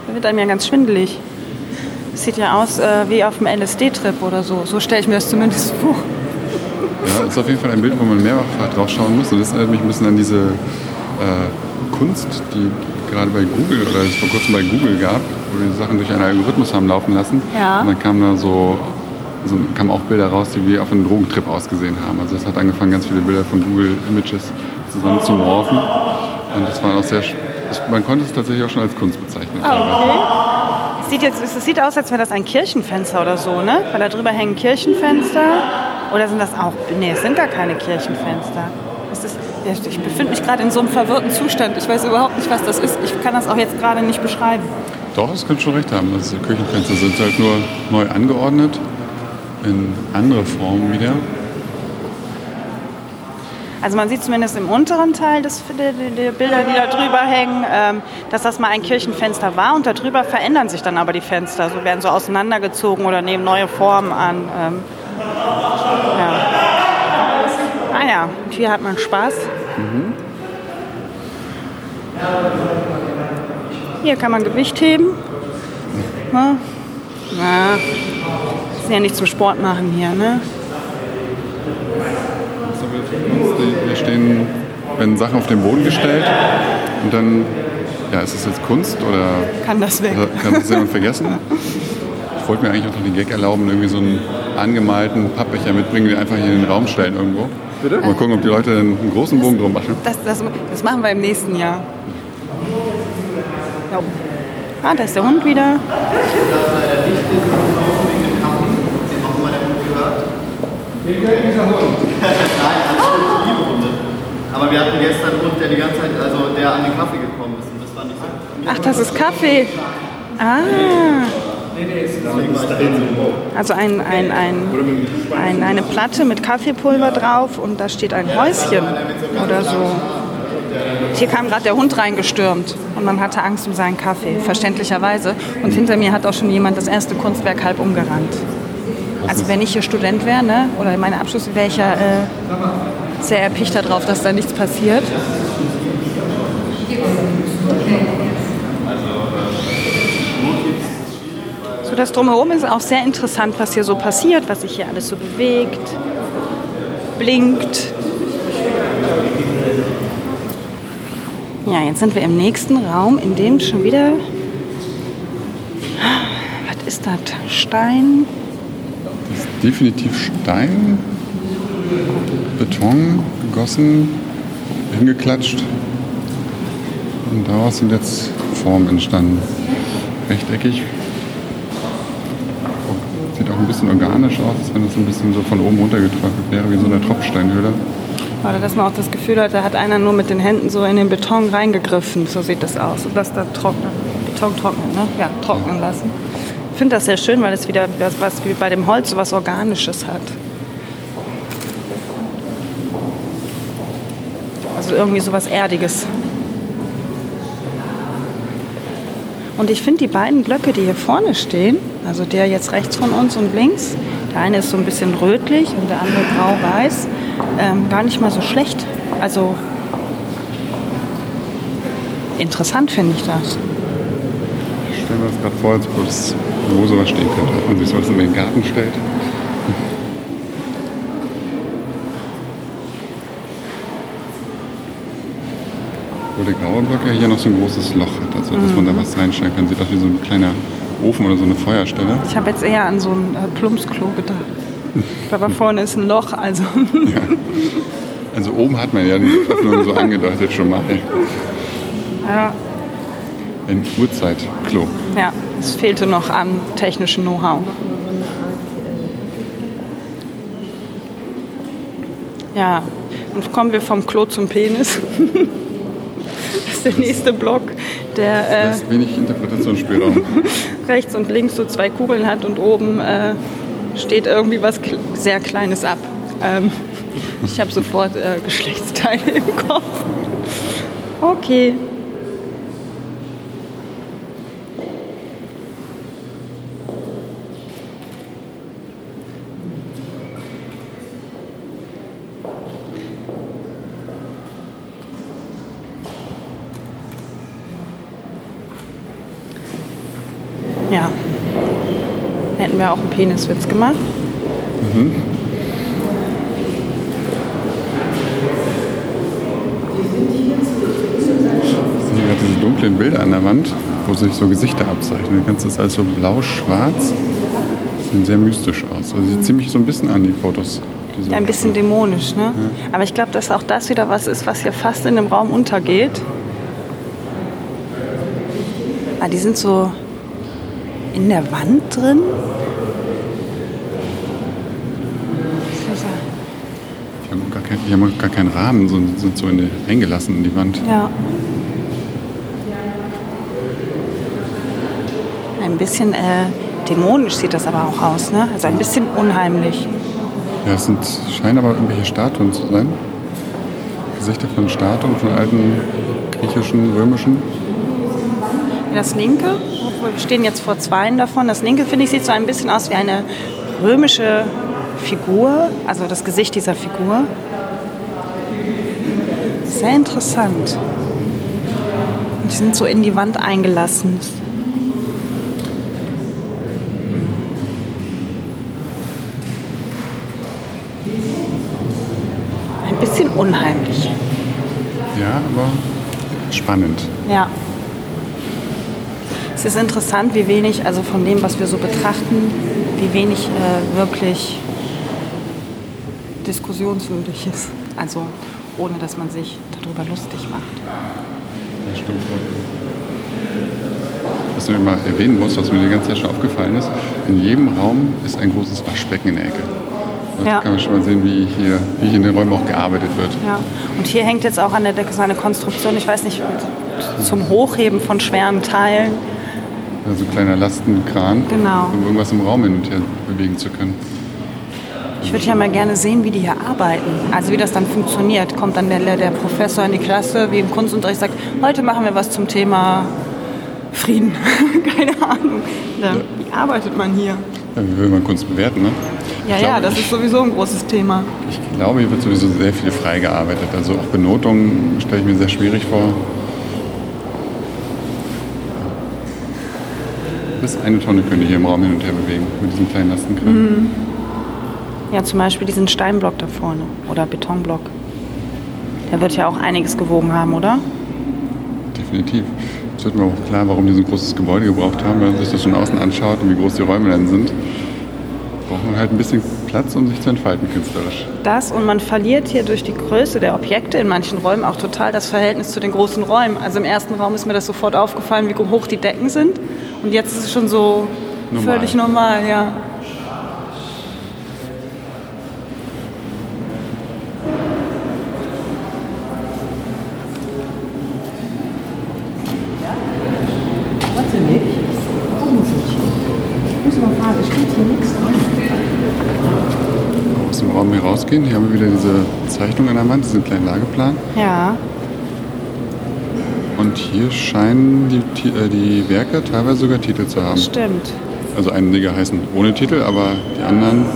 Da wird einem ja ganz schwindelig. Das sieht ja aus äh, wie auf einem LSD-Trip oder so. So stelle ich mir das zumindest vor. Ja, das ist auf jeden Fall ein Bild, wo man mehrfach drauf schauen muss. Und das erinnert mich ein bisschen an diese äh, Kunst, die gerade bei Google oder es vor kurzem bei Google gab, wo die Sachen durch einen Algorithmus haben laufen lassen. Ja. Und dann kamen da so, so kamen auch Bilder raus, die wie auf einem Drogentrip ausgesehen haben. Also es hat angefangen, ganz viele Bilder von Google Images zusammen zu morphen. Und das war auch sehr, man konnte es tatsächlich auch schon als Kunst bezeichnen. Es sieht, jetzt, es sieht aus, als wäre das ein Kirchenfenster oder so, ne? Weil da drüber hängen Kirchenfenster. Oder sind das auch. Nee, es sind gar keine Kirchenfenster. Ich befinde mich gerade in so einem verwirrten Zustand. Ich weiß überhaupt nicht, was das ist. Ich kann das auch jetzt gerade nicht beschreiben. Doch, das könnte schon recht haben. Das Küchenfenster sind halt nur neu angeordnet, in andere Formen wieder. Also man sieht zumindest im unteren Teil des, der, der, der Bilder, die da drüber hängen, ähm, dass das mal ein Kirchenfenster war und darüber verändern sich dann aber die Fenster. So werden so auseinandergezogen oder nehmen neue Formen an. Ähm. Ja, und hier hat man Spaß. Hier kann man Gewicht heben. Na, na, ist ja nicht zum Sport machen hier, ne? So Hier stehen, werden Sachen auf den Boden gestellt und dann, ja, ist es jetzt Kunst oder Kann das weg. oder kann das jemand [LAUGHS] vergessen? Ich wollte mir eigentlich auch noch den Gag erlauben, irgendwie so einen angemalten Pappbecher mitbringen, den einfach hier in den Raum stellen irgendwo. Bitte? Mal gucken, ob die Leute einen großen Bogen drum machen. Das, das, das machen wir im nächsten Jahr. Ja. Ah, da ist der Hund wieder. Aber wir hatten gestern einen Hund, der die ganze Zeit, also der an den Kaffee gekommen ist und das war nicht so. Ach, das ist Kaffee. Ah. Also ein, ein, ein, ein, eine Platte mit Kaffeepulver drauf und da steht ein Häuschen oder so. Hier kam gerade der Hund reingestürmt und man hatte Angst um seinen Kaffee, verständlicherweise. Und hinter mir hat auch schon jemand das erste Kunstwerk halb umgerannt. Also wenn ich hier Student wäre, ne, oder meine Abschluss, wäre ich ja äh, sehr erpicht darauf, dass da nichts passiert. Das Drumherum ist auch sehr interessant, was hier so passiert, was sich hier alles so bewegt, blinkt. Ja, jetzt sind wir im nächsten Raum, in dem schon wieder. Was ist das? Stein? Das ist definitiv Stein, Beton, gegossen, hingeklatscht. Und daraus sind jetzt Formen entstanden. Rechteckig. Bisschen organisch aus, als wenn das ein bisschen so von oben runtergetrocknet wäre, wie so eine Tropfsteinhöhle. Oder dass man auch das Gefühl hat, da hat einer nur mit den Händen so in den Beton reingegriffen. So sieht das aus. Und das da trocknet, Beton trocknen, ne? Ja, trocknen lassen. Ich finde das sehr schön, weil es wieder was, was wie bei dem Holz so was Organisches hat. Also irgendwie so was Erdiges. Und ich finde die beiden Blöcke, die hier vorne stehen, also der jetzt rechts von uns und links, Der eine ist so ein bisschen rötlich und der andere grau-weiß. Ähm, gar nicht mal so schlecht. Also interessant finde ich das. Ich stelle mir das gerade vor, als ob das wo sowas stehen könnte. Ob man sich sowas in den Garten stellt. Wo der graue Block ja hier noch so ein großes Loch hat, also dass man da was reinstellen kann. Sieht aus wie so ein kleiner Ofen oder so eine Feuerstelle. Ich habe jetzt eher an so ein äh, Plumpsklo gedacht. Aber vorne ist ein Loch, also Also oben hat man ja die Öffnung so angedeutet schon mal. ja, Ein Uhrzeitklo. ja, es fehlte noch an technischem Know-how. Ja, und kommen wir vom Klo zum Penis. [LAUGHS] das ist der nächste Block, der äh, ist wenig Interpretationsspielraum. [LAUGHS] rechts und links so zwei Kugeln hat und oben äh, steht irgendwie was sehr Kleines ab. Ähm, ich habe sofort äh, Geschlechtsteile im Kopf. Okay. Ja. Hätten wir auch einen Peniswitz gemacht. Ich sehe gerade diese dunklen Bilder an der Wand, wo sich so Gesichter abzeichnen. Du kannst das alles so blau-schwarz. Sehen sehr mystisch aus. Also sieht ziemlich so ein bisschen an, die Fotos. die so Ja, ein bisschen dämonisch, ne? Aber ich glaube, dass auch das wieder was ist, was hier fast in dem Raum untergeht. Ah, die sind so in der Wand drin. Die haben gar, kein, die haben gar keinen Rahmen, sondern sind so in die, eingelassen in die Wand. Ja. Ein bisschen äh, dämonisch sieht das aber auch aus, ne? Also ein bisschen unheimlich. Ja, es sind, scheinen aber irgendwelche Statuen zu sein. Gesichter von Statuen, von alten griechischen, römischen. Das linke, wir stehen jetzt vor zweien davon. Das linke, finde ich, sieht so ein bisschen aus wie eine römische Figur, also das Gesicht dieser Figur. Sehr interessant. Und die sind so in die Wand eingelassen. Ein bisschen unheimlich. Ja, aber spannend. Ja. Es ist interessant, wie wenig, also von dem, was wir so betrachten, wie wenig äh, wirklich diskussionswürdig ist. Also ohne, dass man sich darüber lustig macht. Das stimmt. Was man immer erwähnen muss, was mir die ganze Zeit schon aufgefallen ist, in jedem Raum ist ein großes Waschbecken in der Ecke. Da Ja. kann man schon mal sehen, wie hier, wie hier in den Räumen auch gearbeitet wird. Ja. Und hier hängt jetzt auch an der Decke so eine Konstruktion, ich weiß nicht, zum Hochheben von schweren Teilen. Also ein kleiner Lastenkran, Genau. um irgendwas im Raum hin und her bewegen zu können. Ich würde ja mal gerne sehen, wie die hier arbeiten. Also wie das dann funktioniert. Kommt dann der, der Professor in die Klasse, wie im Kunstunterricht, sagt, heute machen wir was zum Thema Frieden. [LAUGHS] Keine Ahnung. Ja. Wie arbeitet man hier? Ja, wie will man Kunst bewerten, ne? Ja, ja, das ist sowieso ein großes Thema. Ich glaube, hier wird sowieso sehr viel frei gearbeitet. Also auch Benotungen stelle ich mir sehr schwierig vor. Bis eine Tonne können die hier im Raum hin und her bewegen mit diesem kleinen Lastenkran. Ja, zum Beispiel diesen Steinblock da vorne oder Betonblock. Der wird ja auch einiges gewogen haben, oder? Definitiv. Es wird mir auch klar, warum die so ein großes Gebäude gebraucht haben, wenn man sich das von außen anschaut und wie groß die Räume dann sind. Braucht man halt ein bisschen Platz, um sich zu entfalten künstlerisch. Das und man verliert hier durch die Größe der Objekte in manchen Räumen auch total das Verhältnis zu den großen Räumen. Also im ersten Raum ist mir das sofort aufgefallen, wie hoch die Decken sind. Und jetzt ist es schon so Normal. völlig normal, ja. Aus dem Raum hier rausgehen, hier haben wir wieder diese Zeichnung an der Wand, diesen kleinen Lageplan. Ja, Und hier scheinen die, äh, die Werke teilweise sogar Titel zu haben. stimmt. Also einige heißen ohne Titel, aber die anderen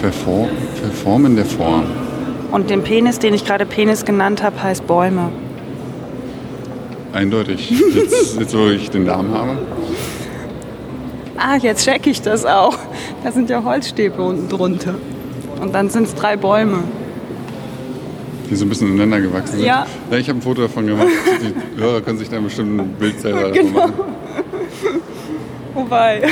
verfor verformen der Form. Und den Penis, den ich gerade Penis genannt habe, heißt Bäume. Eindeutig. Jetzt, [LAUGHS] jetzt wo ich den Namen habe. Ah, jetzt check ich das auch. Da sind ja Holzstäbe unten drunter. Und dann sind es drei Bäume. die so ein bisschen ineinander gewachsen sind. Ja. ja ich habe ein Foto davon gemacht. Die Hörer können sich dann bestimmt ein Bild selber davon Genau. machen. [LAUGHS] Wobei.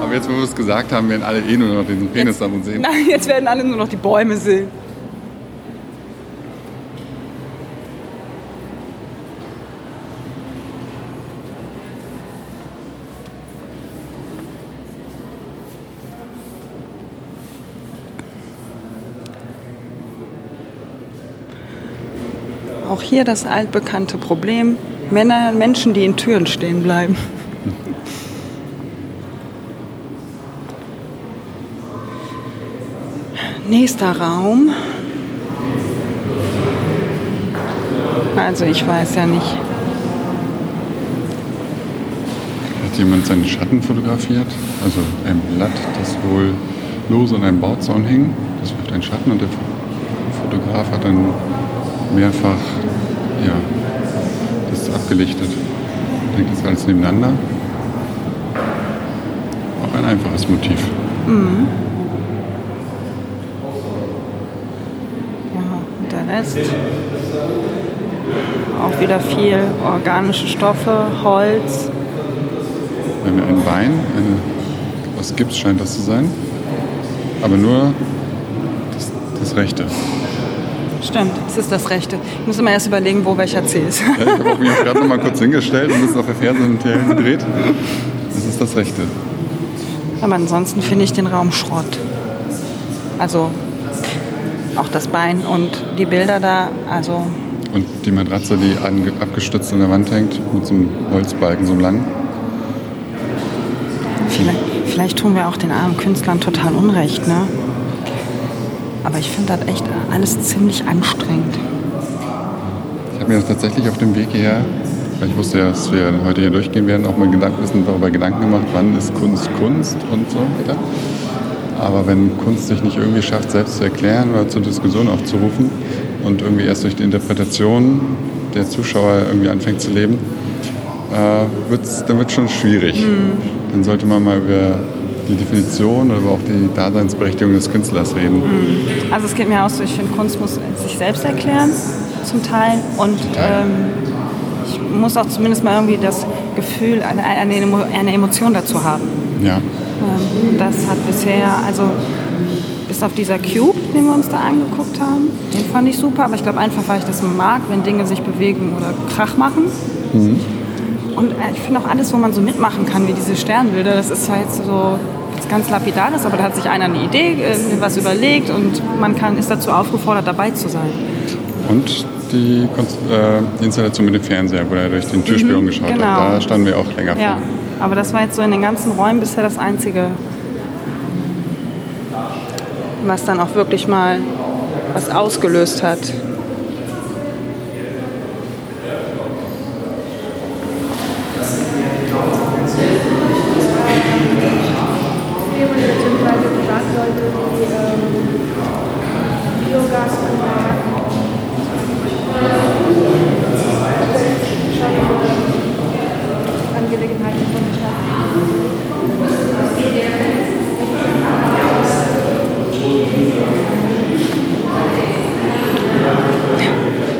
Aber jetzt, wo wir es gesagt haben, werden alle eh nur noch diesen Penis am und sehen. Nein, jetzt werden alle nur noch die Bäume sehen. Auch hier das altbekannte Problem. Männer, Menschen, die in Türen stehen bleiben. Nächster Raum. Also ich weiß ja nicht. Hat jemand seinen Schatten fotografiert? Also ein Blatt, das wohl lose an einem Bauzaun hing. Das wirft einen Schatten und der Fotograf hat dann mehrfach ja, das abgelichtet. Ich denke, das ist alles nebeneinander. Auch ein einfaches Motiv. Ja, und der Rest. Auch wieder viel organische Stoffe, Holz. Wir haben hier ein Bein, eine, aus Gips scheint das zu sein. Aber nur das, das rechte. Stimmt, es ist das Rechte. Ich muss immer erst überlegen, wo welcher C ist. Ja, ich habe auch mich auch gerade noch mal kurz hingestellt und das auf der Ferse und gedreht. Das ist das rechte. Aber ansonsten finde ich den Raum Schrott. Also auch das Bein und die Bilder da, also Und die Matratze, die abgestützt an der Wand hängt, mit so einem Holzbalken, so einem langen. vielleicht, vielleicht tun wir auch den armen Künstlern total Unrecht, ne? Ich finde das echt alles ziemlich anstrengend. Ich habe mir das tatsächlich auf dem Weg hierher, weil ich wusste ja, dass wir heute hier durchgehen werden, auch mal Gedanken, bisschen darüber Gedanken gemacht, wann ist Kunst Kunst und so weiter. Aber wenn Kunst sich nicht irgendwie schafft, selbst zu erklären oder zur Diskussion aufzurufen und irgendwie erst durch die Interpretation der Zuschauer irgendwie anfängt zu leben, äh, wird's, dann wird es schon schwierig. Dann sollte man mal über die Definition oder aber auch die Daseinsberechtigung des Künstlers reden. Also es geht mir auch so, ich finde, Kunst muss sich selbst erklären, zum Teil. Und ähm, ich muss auch zumindest mal irgendwie das Gefühl, eine, eine, Emo- eine Emotion dazu haben. Ja. Ähm, das hat bisher, also bis auf dieser Cube, den wir uns da angeguckt haben, den fand ich super, aber ich glaube einfach, weil ich das mag, wenn Dinge sich bewegen oder Krach machen. Und äh, ich finde auch alles, wo man so mitmachen kann, wie diese Sternbilder, das ist jetzt so ganz Lapidares, aber da hat sich einer eine Idee, äh, was überlegt und man kann, ist dazu aufgefordert, dabei zu sein. Und die, äh, die Installation mit dem Fernseher, wo er durch den Türspion geschaut genau. hat. Da standen wir auch länger Ja, vor. aber das war jetzt so in den ganzen Räumen bisher das Einzige, was dann auch wirklich mal was ausgelöst hat.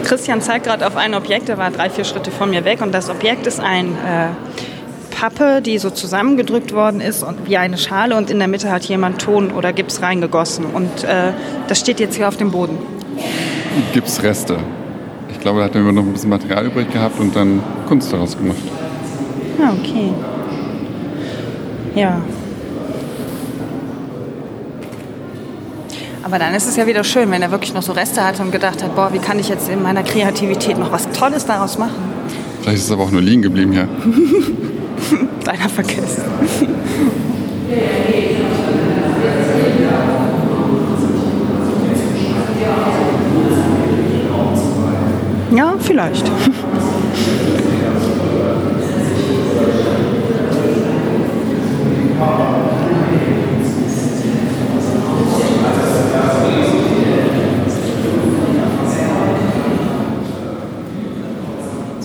Christian zeigt gerade auf ein Objekt, der war drei, vier Schritte von mir weg und das Objekt ist ein äh, Pappe, die so zusammengedrückt worden ist und wie eine Schale und in der Mitte hat jemand Ton oder Gips reingegossen und äh, das steht jetzt hier auf dem Boden. Gipsreste. Ich glaube, da hat er noch ein bisschen Material übrig gehabt und dann Kunst daraus gemacht. Ah, okay. Ja. Aber dann ist es ja wieder schön, wenn er wirklich noch so Reste hatte und gedacht hat, boah, wie kann ich jetzt in meiner Kreativität noch was Tolles daraus machen? Vielleicht ist es aber auch nur liegen geblieben hier. [LAUGHS] Leider vergessen. Ja, vielleicht. [LAUGHS]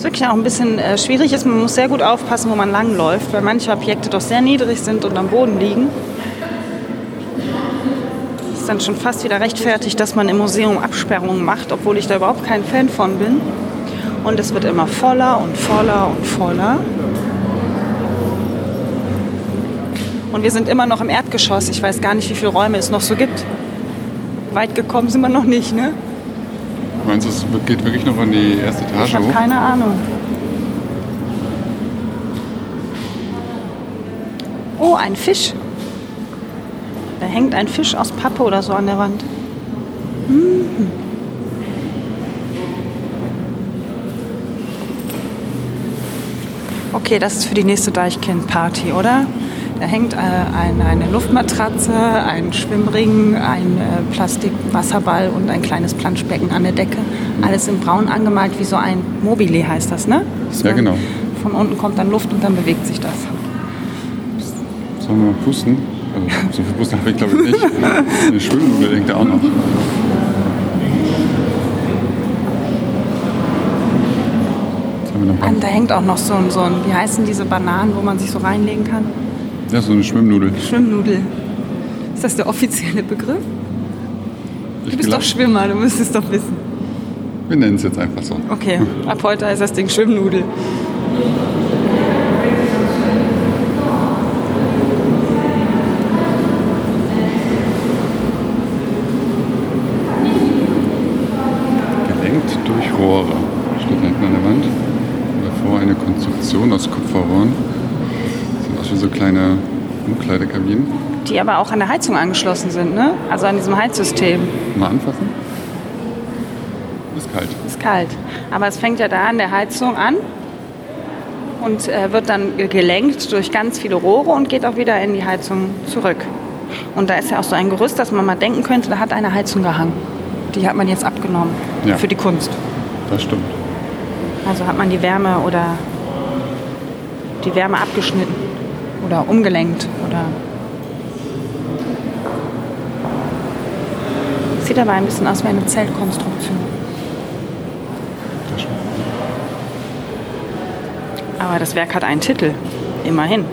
wirklich auch ein bisschen äh, schwierig ist. Man muss sehr gut aufpassen, wo man langläuft, weil manche Objekte doch sehr niedrig sind und am Boden liegen. Ist dann schon fast wieder rechtfertigt, dass man im Museum Absperrungen macht, obwohl ich da überhaupt kein Fan von bin. Und es wird immer voller und voller und voller. Und wir sind immer noch im Erdgeschoss. Ich weiß gar nicht, wie viele Räume es noch so gibt. Weit gekommen sind wir noch nicht, ne? Meinst du, es geht wirklich noch an die erste Ich Etage habe hoch? keine Ahnung. Oh, ein Fisch. Da hängt ein Fisch aus Pappe oder so an der Wand. Mhm. Okay, das ist für die nächste Deichkind-Party, oder? Da hängt äh, ein, eine Luftmatratze, ein Schwimmring, ein äh, Plastikwasserball und ein kleines Planschbecken an der Decke. Alles in braun angemalt, wie so ein Mobile heißt das, ne? Dass Ja, genau. Von unten kommt dann Luft und dann bewegt sich das. Sollen wir mal pusten? Also, so viel Pusten habe ich glaube ich nicht. Eine Schwimmnudel hängt da auch noch Und da hängt auch noch so ein, so ein, wie heißen diese Bananen, wo man sich so reinlegen kann? Ja, so eine Schwimmnudel. Schwimmnudel. Ist das der offizielle Begriff? Ich Du bist glaub, doch Schwimmer, du müsstest doch wissen. wir nennen es jetzt einfach so. Okay, [LAUGHS] ab heute heißt das Ding Schwimmnudel. Gelenkt durch Rohre. Steht da hinten an der Wand. Und davor eine Konstruktion aus Kupferrohren. Sieht aus wie so kleine Umkleidekabinen. Die aber auch an der Heizung angeschlossen sind, ne? Also an diesem Heizsystem. Mal anfassen. Ist kalt. Ist kalt. Aber es fängt ja da an der Heizung an und äh, wird dann ge- gelenkt durch ganz viele Rohre und geht auch wieder in die Heizung zurück. Und da ist ja auch so ein Gerüst, dass man mal denken könnte, da hat eine Heizung gehangen. Die hat man jetzt abgenommen Ja. für die Kunst. Das stimmt. Also hat man die Wärme oder die Wärme abgeschnitten oder umgelenkt oder sieht aber ein bisschen aus wie eine Zeltkonstruktion. Aber das Werk hat einen Titel, immerhin.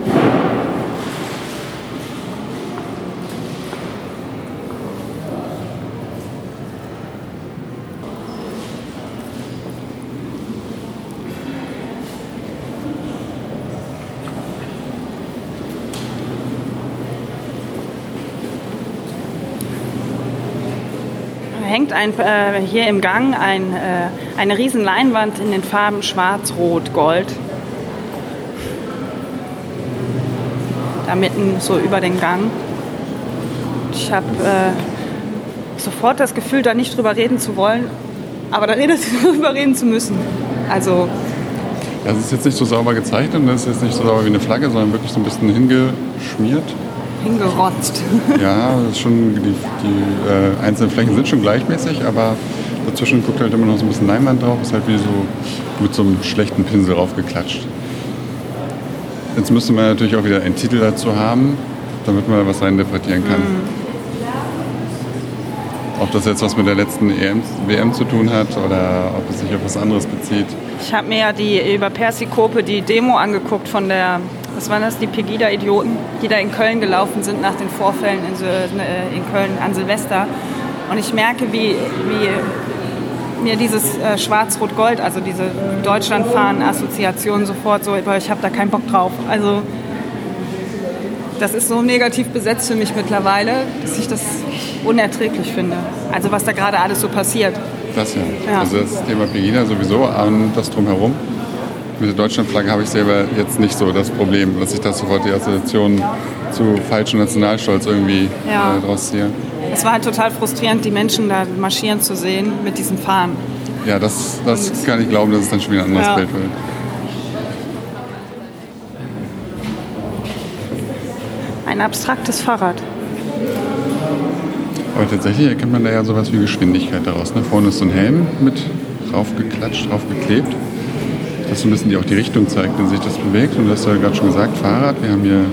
Da hängt ein, äh, hier im Gang ein, äh, eine riesen Leinwand in den Farben Schwarz, Rot, Gold. Da mitten so über den Gang. Ich habe äh, sofort das Gefühl, da nicht drüber reden zu wollen, aber da [LAUGHS] drüber reden zu müssen. Also Ja, es ist jetzt nicht so sauber gezeichnet es ist jetzt nicht so sauber wie eine Flagge, sondern wirklich so ein bisschen hingeschmiert. Hingerotzt. [LAUGHS] Ja, schon, die, die äh, einzelnen Flächen sind schon gleichmäßig, aber dazwischen guckt halt immer noch so ein bisschen Leinwand drauf, ist halt wie so mit so einem schlechten Pinsel draufgeklatscht. Jetzt müsste man natürlich auch wieder einen Titel dazu haben, damit man da was reininterpretieren kann. Ob das jetzt was mit der letzten EM, WM zu tun hat oder ob es sich auf was anderes bezieht. Ich habe mir ja die über Persikope die Demo angeguckt von der, was waren das, die Pegida-Idioten, die da in Köln gelaufen sind nach den Vorfällen in, äh, in Köln an Silvester. Und ich merke, wie, wie mir dieses äh, Schwarz-Rot-Gold, also diese Deutschlandfahren-Assoziation sofort so, ich habe da keinen Bock drauf. Also das ist so negativ besetzt für mich mittlerweile, dass ich das unerträglich finde. Also was da gerade alles so passiert. Das ja. Ja. Also das Thema Pegida sowieso und das drumherum. Mit der Deutschlandflagge habe ich selber jetzt nicht so das Problem, dass ich da sofort die Assoziation zu falschem Nationalstolz irgendwie Ja. äh, draus ziehe. Es war halt total frustrierend, die Menschen da marschieren zu sehen mit diesen Fahnen. Ja, das, das kann ich glauben, dass es dann schon wieder ein anderes Ja. Bild wird. Ein abstraktes Fahrrad. Aber tatsächlich erkennt man da ja sowas wie Geschwindigkeit daraus. Ne? Vorne ist so ein Helm mit draufgeklatscht, draufgeklebt. Das so ein bisschen die auch die Richtung zeigt, in sich das bewegt. Und du hast ja gerade schon gesagt, Fahrrad. Wir haben hier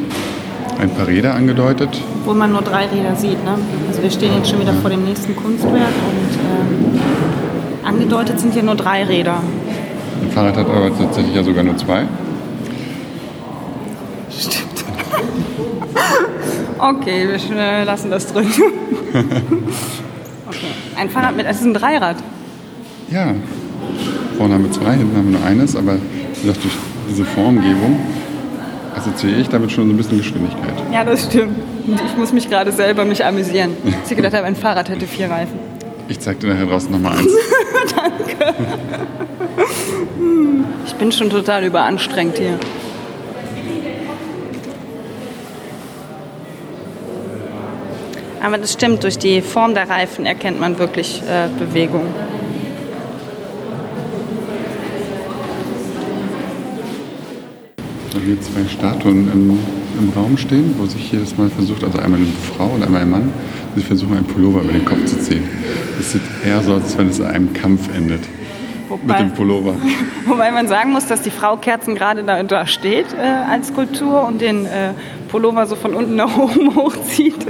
ein paar Räder angedeutet. Wo man nur drei Räder sieht. Ne? Also wir stehen jetzt schon wieder vor dem nächsten Kunstwerk und ähm, angedeutet sind hier nur drei Räder. Ein Fahrrad hat aber tatsächlich ja sogar nur zwei. Stimmt. [LAUGHS] okay, wir äh, lassen das drin. [LAUGHS] okay. Ein Fahrrad mit, es ist ein Dreirad. Ja. Vorne haben wir zwei, hinten haben wir nur eines, aber durch diese Formgebung assoziiere ich damit schon so ein bisschen Geschwindigkeit. Ja, das stimmt. Ich muss mich gerade selber mich amüsieren. Ich gedacht habe, ein Fahrrad hätte vier Reifen. Ich zeig dir nachher draußen nochmal eins. [LAUGHS] Ich bin schon total überanstrengt hier. Aber das stimmt, durch die Form der Reifen erkennt man wirklich äh, Bewegung. Da haben hier zwei Statuen im, im Raum stehen, wo sich jedes Mal versucht, also einmal eine Frau und einmal ein Mann, sie versuchen einen Pullover über den Kopf zu ziehen. Es sieht eher so aus, als wenn es in einem Kampf endet. Mit Wobei, dem Pullover. [LAUGHS] wobei man sagen muss, dass die Frau Kerzen gerade da, da steht äh, als Skulptur und den äh, Pullover so von unten nach oben [LAUGHS] hochzieht.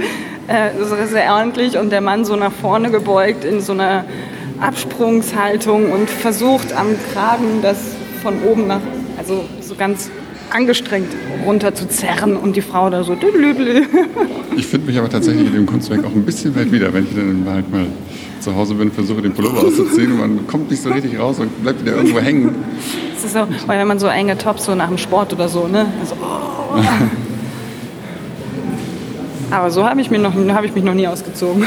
Äh, so sehr ordentlich und der Mann so nach vorne gebeugt in so einer Absprungshaltung und versucht am Kragen das von oben nach, also so ganz angestrengt runter zu zerren und die Frau da so. [LAUGHS] Ich finde mich aber tatsächlich in dem Kunstwerk auch ein bisschen weit wieder, wenn ich dann halt mal zu Hause bin, versuche den Pullover auszuziehen und man kommt nicht so richtig raus und bleibt wieder irgendwo hängen. Das ist so, weil wenn man so enge Tops so nach dem Sport oder so, ne? Also, oh. [LAUGHS] Aber so habe ich, noch- hab ich mich noch nie ausgezogen.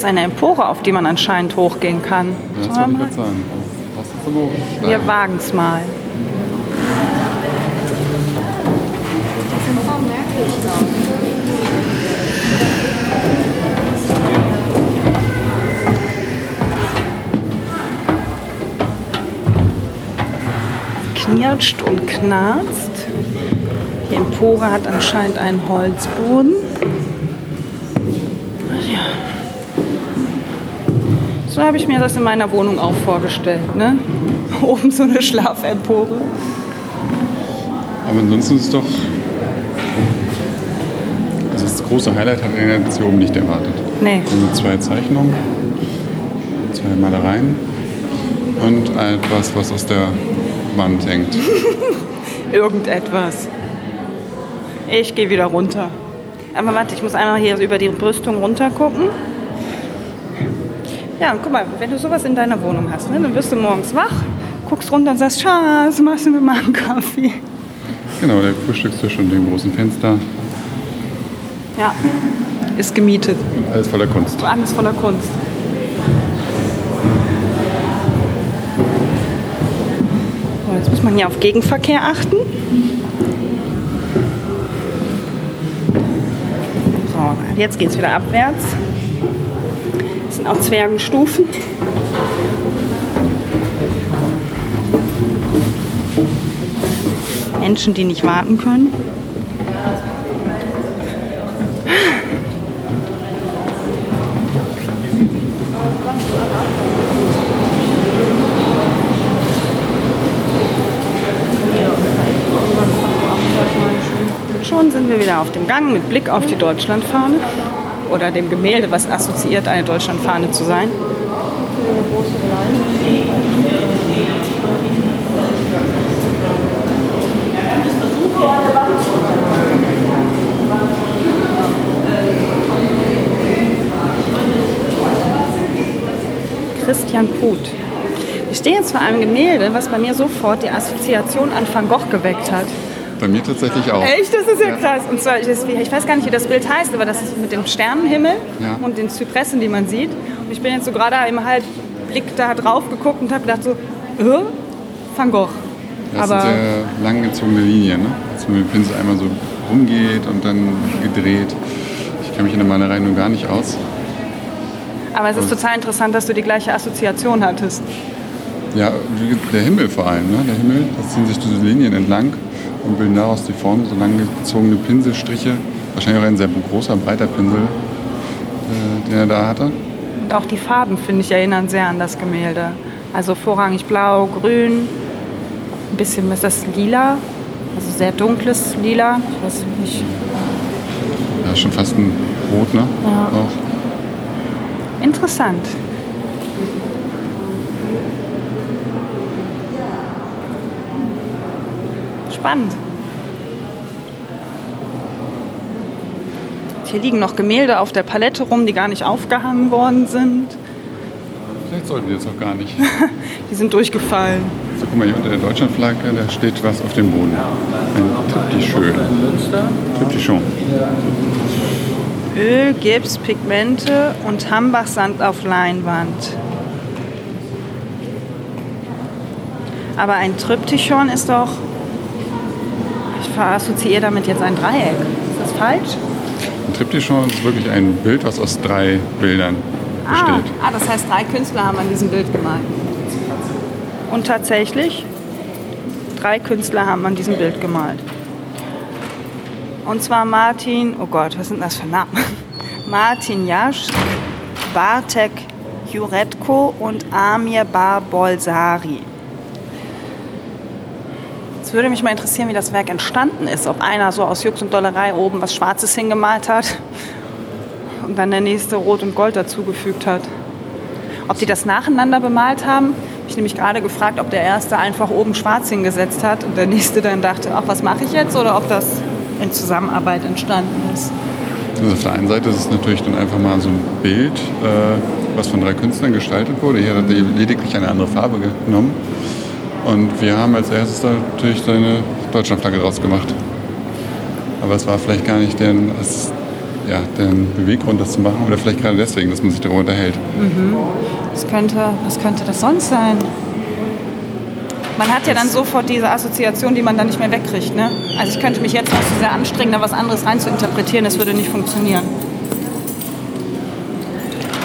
Jetzt eine Empore, auf die man anscheinend hochgehen kann. Das Sollen wollte wir ich gerade sagen. Wir wagen es mal. Knirscht und knarzt. Die Empore hat anscheinend einen Holzboden. Ja. So habe ich mir das in meiner Wohnung auch vorgestellt. Ne? [LAUGHS] Oben so eine Schlafempore. Aber ansonsten ist es doch. Also das große Highlight hat er jetzt hier oben nicht erwartet. Nee. Haben zwei Zeichnungen, zwei Malereien und etwas, was aus der Wand hängt. [LAUGHS] Irgendetwas. Ich gehe wieder runter. Aber warte, ich muss einmal hier über die Brüstung runter gucken. Ja, und guck mal, wenn du sowas in deiner Wohnung hast, ne, dann wirst du morgens wach, guckst runter und sagst, Schatz, machst du mir mal einen Kaffee? Genau, der Frühstückstisch und dem großen Fenster. Ja, ist gemietet. Alles voller Kunst. Alles voller Kunst. So, jetzt muss man hier auf Gegenverkehr achten. So, jetzt geht es wieder abwärts. Auch Zwergenstufen. Menschen, die nicht warten können. Schon sind wir wieder auf dem Gang mit Blick auf die Deutschlandfahne oder dem Gemälde, was assoziiert, eine Deutschlandfahne zu sein. Christian Puth. Ich stehe jetzt vor einem Gemälde, was bei mir sofort die Assoziation an Van Gogh geweckt hat. Bei mir tatsächlich auch. Echt? Das ist ja, Ja. krass. Und zwar, ich, das- ich weiß gar nicht, wie das Bild heißt, aber das ist mit dem Sternenhimmel Ja. und den Zypressen, die man sieht. Und ich bin jetzt so gerade im Halbblick da drauf geguckt und habe gedacht so, äh, Van Gogh. Das aber sind sehr langgezogene Linien, ne? Dass man mit dem Pinsel einmal so rumgeht und dann gedreht. Ich kenne mich in der Malerei nur gar nicht aus. aber es ist total interessant, dass du die gleiche Assoziation hattest. Ja, wie- der Himmel vor allem, ne? Der Himmel, da ziehen sich diese Linien entlang und bilden daraus die Form, so langgezogene Pinselstriche. Wahrscheinlich auch ein sehr großer, breiter Pinsel, äh, den er da hatte. Und auch die Farben, finde ich, erinnern sehr an das Gemälde. Also vorrangig blau, grün, ein bisschen ist das lila, also sehr dunkles Lila. Ich weiß nicht. Ja, schon fast ein Rot, ne? Ja. Auch. Interessant. Spannend. Hier liegen noch Gemälde auf der Palette rum, die gar nicht aufgehangen worden sind. Vielleicht sollten wir jetzt auch gar nicht. [LAUGHS] Die sind durchgefallen. So, guck mal, hier unter der Deutschlandflagge, da steht was auf dem Boden. Ein Triptychon. Triptychon. Öl, Gips, Pigmente und Hambachsand auf Leinwand. Aber ein Tryptychon ist doch. Assoziiere damit jetzt ein Dreieck. Ist das falsch? Ein Triptychon ist wirklich ein Bild, was aus drei Bildern Ah, besteht. ah, das heißt, drei Künstler haben an diesem Bild gemalt. Und tatsächlich, drei Künstler haben an diesem Bild gemalt. Und zwar Martin, oh Gott, was sind das für Namen? [LAUGHS] Martin Jasch, Bartek Juretko und Amir Barbolsari. Es würde mich mal interessieren, wie das Werk entstanden ist. Ob einer so aus Jux und Dollerei oben was Schwarzes hingemalt hat und dann der nächste Rot und Gold dazugefügt hat. Ob die das nacheinander bemalt haben, habe ich nämlich gerade gefragt, ob der erste einfach oben schwarz hingesetzt hat und der nächste dann dachte, ach, was mache ich jetzt? Oder ob das in Zusammenarbeit entstanden ist. Also auf der einen Seite ist es natürlich dann einfach mal so ein Bild, äh, was von drei Künstlern gestaltet wurde. Hier hat er lediglich eine andere Farbe genommen. Und wir haben als erstes natürlich seine Deutschlandflagge draus gemacht. Aber es war vielleicht gar nicht der, es, ja, der Beweggrund, das zu machen. Oder vielleicht gerade deswegen, dass man sich darüber unterhält. Was könnte, was könnte das sonst sein? Man hat ja dann sofort diese Assoziation, die man dann nicht mehr wegkriegt. Ne? Also ich könnte mich jetzt noch so sehr anstrengen, da was anderes rein zu interpretieren, das würde nicht funktionieren.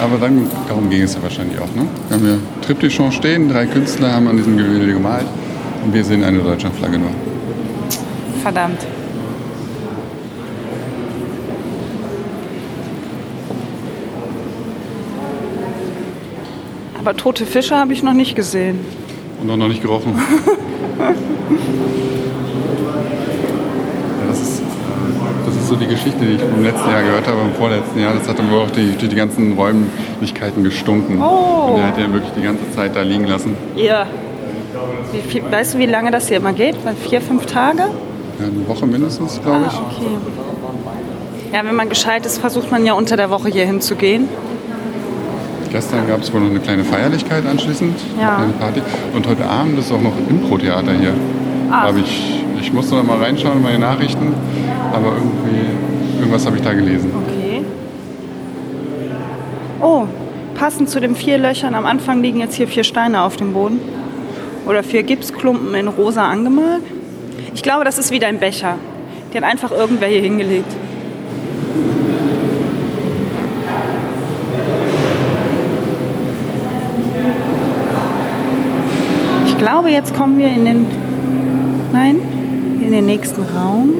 Aber dann, darum ging es ja wahrscheinlich auch. Ne? Wir haben hier Triptychon stehen, drei Künstler haben an diesem Gemälde gemalt. Und wir sehen eine Deutschlandflagge nur. Verdammt. Aber tote Fische habe ich noch nicht gesehen. Und auch noch nicht gerochen. [LAUGHS] ja, das, ist, das ist so die Geschichte, die ich im letzten Jahr gehört habe, im vorletzten Jahr. Das hat dann wohl auch die, die, die ganzen Räumlichkeiten gestunken. Oh. Und der hat ja wirklich die ganze Zeit da liegen lassen. Ja. Wie viel, weißt du, wie lange das hier immer geht? Vier, fünf Tage? Ja, eine Woche mindestens, glaube ich. Ah, okay. Ja, wenn man gescheit ist, versucht man ja unter der Woche hier hinzugehen. Gestern gab es wohl noch eine kleine Feierlichkeit anschließend. Ja. Eine Party. Und heute Abend ist auch noch Impro-Theater hier. Hab ich, ich musste noch mal reinschauen in meine Nachrichten, aber irgendwie, irgendwas habe ich da gelesen. Okay. Oh, passend zu den vier Löchern am Anfang liegen jetzt hier vier Steine auf dem Boden. Oder vier Gipsklumpen in rosa angemalt. Ich glaube, das ist wieder ein Becher. Die hat einfach irgendwer hier hingelegt. Ich glaube, jetzt kommen wir in den. Nein, in den nächsten Raum.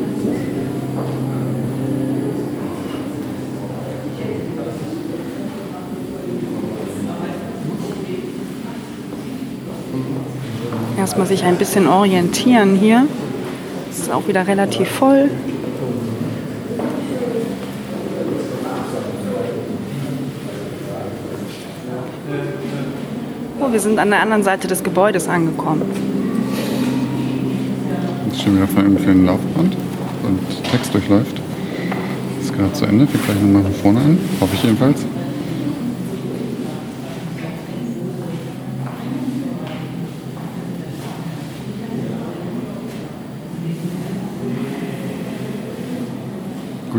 Erstmal sich ein bisschen orientieren hier. Es ist auch wieder relativ voll. Oh, wir sind an der anderen Seite des Gebäudes angekommen. Jetzt stehen wir vor einem kleinen Laufband und Text durchläuft. Ist gerade zu Ende. Fängt gleich nochmal von vorne an. Hoffe ich jedenfalls.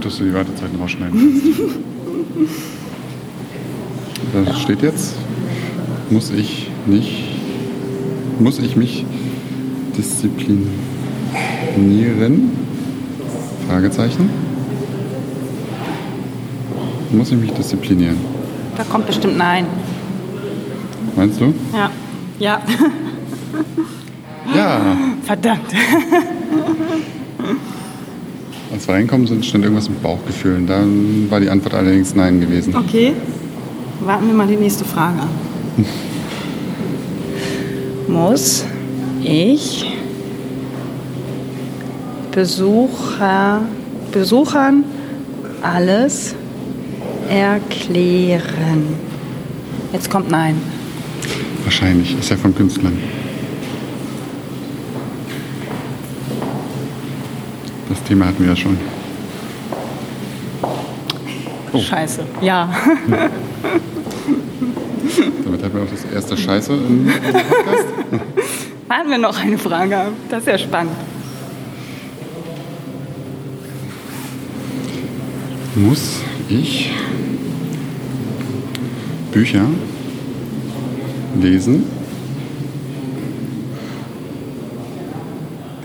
Dass du die Wartezeiten rausschneiden kannst. Da steht jetzt, muss ich nicht, muss ich mich disziplinieren? Fragezeichen. Muss ich mich disziplinieren? Da kommt bestimmt Nein. Meinst du? Ja. Ja. Ja. [LAUGHS] Verdammt. [LAUGHS] Wir reinkommen sind, stand irgendwas mit Bauchgefühlen. Dann war die Antwort allerdings Nein gewesen. Okay. Warten wir mal die nächste Frage an. Muss ich Besucher, Besuchern alles erklären? Jetzt kommt Nein. Wahrscheinlich. Ist ja von Künstlern. Thema hatten wir ja schon. Oh. Scheiße. Ja. [LAUGHS] Damit hatten wir auch das erste Scheiße im Podcast. Warten wir noch eine Frage. Das ist ja spannend. Muss ich Bücher lesen?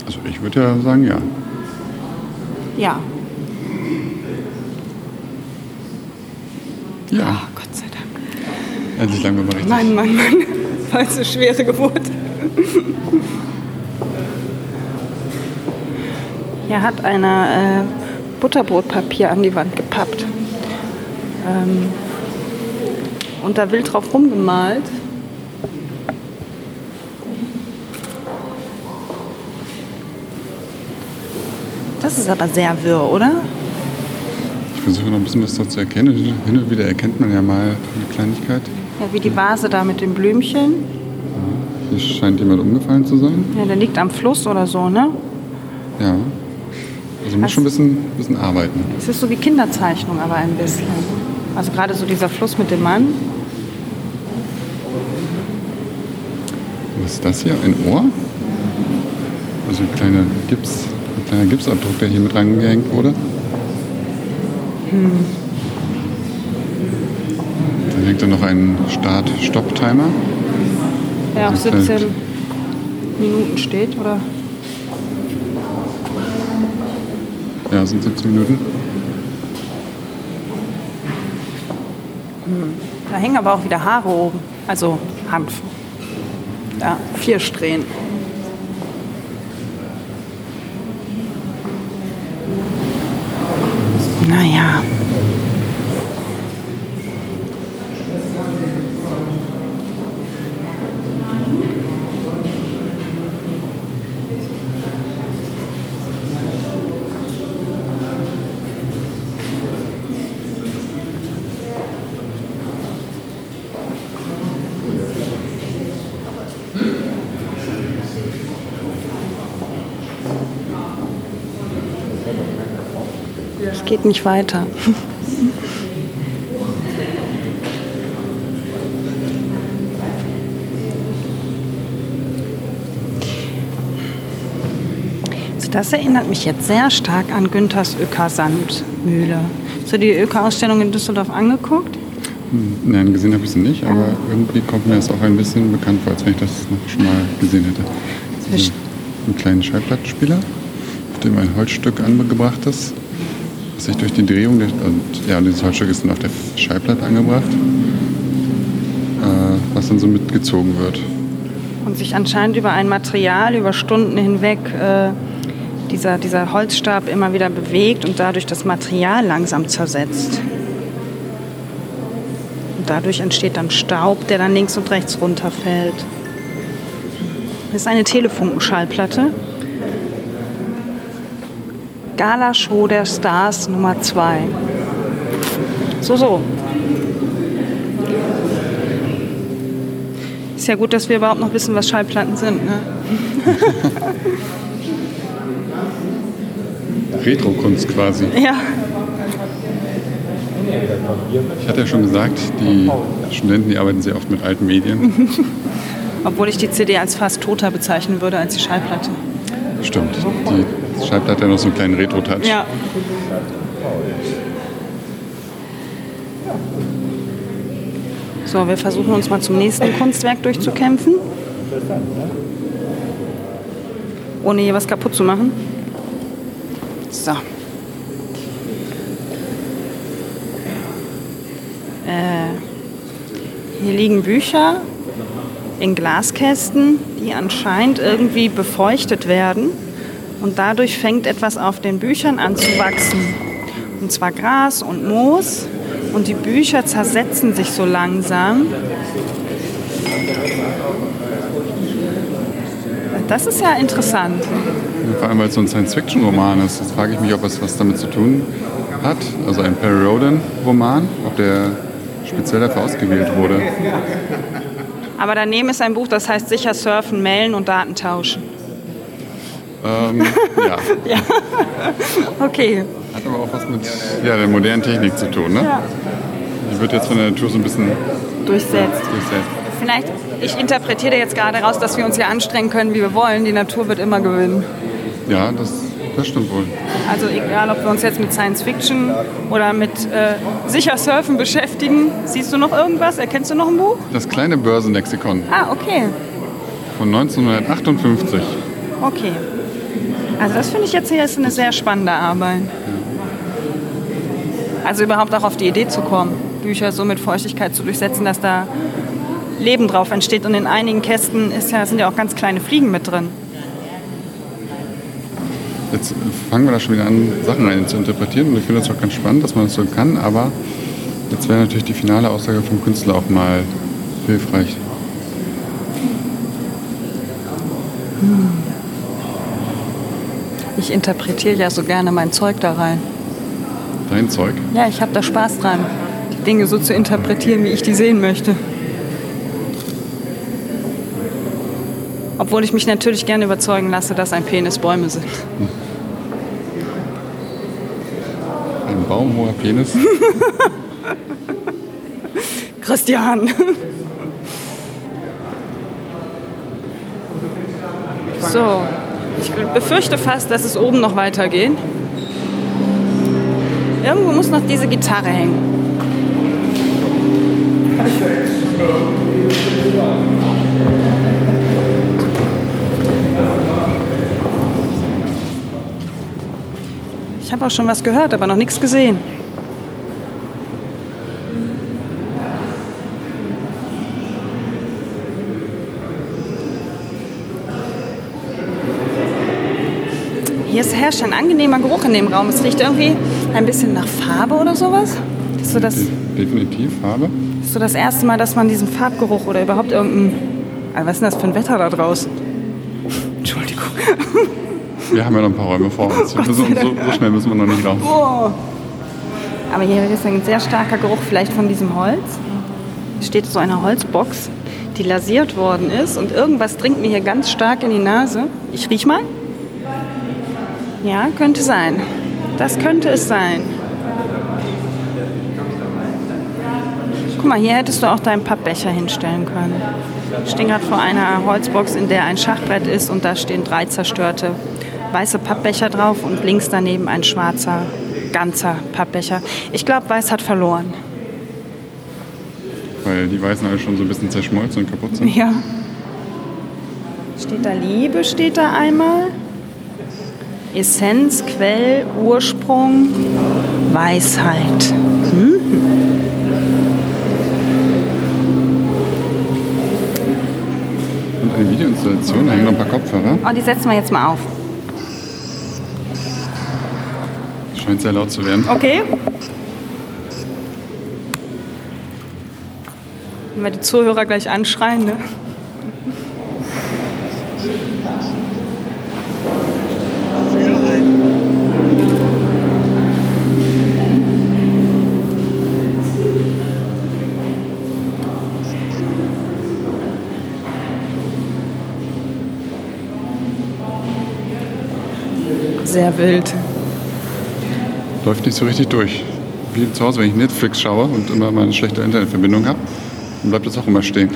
Also ich würde ja sagen, ja. Ja. Ja, Oh, Gott sei Dank. endlich lang wir mal richtig. Mann, Mann, Mann. Voll so schwere Geburt. Hier hat einer äh, Butterbrotpapier an die Wand gepappt. Ähm, und da wild drauf rumgemalt. Das ist aber sehr wirr, oder? Ich versuche noch ein bisschen was dazu erkennen. Hin und wieder erkennt man ja mal eine Kleinigkeit. Ja, wie die Vase da mit den Blümchen. Hier scheint jemand umgefallen zu sein. Ja, der liegt am Fluss oder so, ne? Ja. Also muss schon ein bisschen, bisschen arbeiten. Es ist so wie Kinderzeichnung, aber ein bisschen. Also gerade so dieser Fluss mit dem Mann. Was ist das hier? Ein Ohr? Also ein kleiner Gips, kleiner Gipsabdruck, der hier mit reingehängt wurde. Dann hängt da noch ein Start-Stopp-Timer. Der auf Das ist 17 halt- Minuten steht, oder? Ja, sind 17 Minuten. Da hängen aber auch wieder Haare oben. Also Hanf. Ja, vier Strähnen. Naja. Es geht nicht weiter. Also das erinnert mich jetzt sehr stark an Günthers Öker Sandmühle. Hast du die Öker-Ausstellung in Düsseldorf angeguckt? Nein, gesehen habe ich sie nicht, aber irgendwie kommt mir das auch ein bisschen bekannt vor, als wenn ich das noch schon mal gesehen hätte. Das ist ein kleiner Schallplattenspieler, auf dem ein Holzstück angebracht ist, sich durch die Drehung, der, und ja, dieses Holzstück ist dann auf der Schallplatte angebracht, äh, was dann so mitgezogen wird. Und sich anscheinend über ein Material über Stunden hinweg äh, dieser, dieser Holzstab immer wieder bewegt und dadurch das Material langsam zersetzt. Und dadurch entsteht dann Staub, der dann links und rechts runterfällt. Das ist eine Telefunkenschallplatte. Gala Show der Stars Nummer 2. So, so. Ist ja gut, dass wir überhaupt noch wissen, was Schallplatten sind. Ne? [LAUGHS] Retro-Kunst quasi. Ja. Ich hatte ja schon gesagt, die Studenten, die arbeiten sehr oft mit alten Medien. [LAUGHS] Obwohl ich die CD als fast toter bezeichnen würde als die Schallplatte. Stimmt. Die Schallplatte hat ja noch so einen kleinen Retro-Touch. Ja. So, wir versuchen uns mal zum nächsten Kunstwerk durchzukämpfen. Ohne hier was kaputt zu machen. So. Äh, hier liegen Bücher in Glaskästen, die anscheinend irgendwie befeuchtet werden. Und dadurch fängt etwas auf den Büchern an zu wachsen. Und zwar Gras und Moos. Und die Bücher zersetzen sich so langsam. Das ist ja interessant. Vor allem, weil es so ein Science-Fiction-Roman ist. Jetzt frage ich mich, ob es was damit zu tun hat. Also ein Perry Rodan-Roman, ob der speziell dafür ausgewählt wurde. Aber daneben ist ein Buch, das heißt sicher surfen, mailen und Daten tauschen. Ähm, [LAUGHS] ja. Okay. Hat aber auch was mit ja, der modernen Technik zu tun. Ne? Ja. Die wird jetzt von der Natur so ein bisschen Durchsetzt. durchsetzt. Vielleicht, ich interpretiere jetzt gerade raus, dass wir uns hier anstrengen können, wie wir wollen. Die Natur wird immer gewinnen. Ja, das, das stimmt wohl. Also egal, ob wir uns jetzt mit Science Fiction oder mit äh, sicher Surfen beschäftigen. Siehst du noch irgendwas? Erkennst du noch ein Buch? Das kleine Börsenlexikon Ah, okay. von 1958. Okay. Also das finde ich jetzt hier ist eine sehr spannende Arbeit. Also überhaupt auch auf die Idee zu kommen, Bücher so mit Feuchtigkeit zu durchsetzen, dass da Leben drauf entsteht. Und in einigen Kästen ist ja, sind ja auch ganz kleine Fliegen mit drin. Jetzt fangen wir da schon wieder an, Sachen rein zu interpretieren. Und ich finde das auch ganz spannend, dass man das so kann. Aber jetzt wäre natürlich die finale Aussage vom Künstler auch mal hilfreich. Ich interpretiere ja so gerne mein Zeug da rein. Dein Zeug. Ja, ich habe da Spaß dran, die Dinge so zu interpretieren, wie ich die sehen möchte. Obwohl ich mich natürlich gerne überzeugen lasse, dass ein Penis Bäume sind. Ein baumhoher Penis. [LAUGHS] Christian! So, ich befürchte fast, dass es oben noch weitergeht. Irgendwo muss noch diese Gitarre hängen. Ich habe auch schon was gehört, aber noch nichts gesehen. Herrscht ein angenehmer Geruch in dem Raum. Es riecht irgendwie ein bisschen nach Farbe oder sowas. Das ist so das, Definitiv Farbe. das ist so das erste Mal, dass man diesen Farbgeruch oder überhaupt irgendein. Ah, Was ist denn das für ein Wetter da draußen? Entschuldigung. Wir haben ja noch ein paar Räume vor uns. [LAUGHS] Müssen, so, so schnell müssen wir noch nicht raus. Oh. Aber hier ist ein sehr starker Geruch vielleicht von diesem Holz. Es steht so eine Holzbox, die lasiert worden ist und irgendwas dringt mir hier ganz stark in die Nase. Ich riech mal. Ja, könnte sein. Das könnte es sein. Guck mal, hier hättest du auch deinen Pappbecher hinstellen können. Ich stehe gerade vor einer Holzbox, in der ein Schachbrett ist und da stehen drei zerstörte weiße Pappbecher drauf und links daneben ein schwarzer, ganzer Pappbecher. Ich glaube, Weiß hat verloren. Weil die Weißen alle schon so ein bisschen zerschmolzen und kaputt sind. Ja. Steht da Liebe, steht da einmal. Essenz, Quell, Ursprung, Weisheit. Hm? Und eine Videoinstallation, da hängen noch ein paar Kopfhörer. Oh, die setzen wir jetzt mal auf. Scheint sehr laut zu werden. Okay. Wenn wir die Zuhörer gleich anschreien, ne? Sehr wild. Läuft nicht so richtig durch. Wie zu Hause, wenn ich Netflix schaue und immer mal eine schlechte Internetverbindung habe, dann bleibt das auch immer stehen.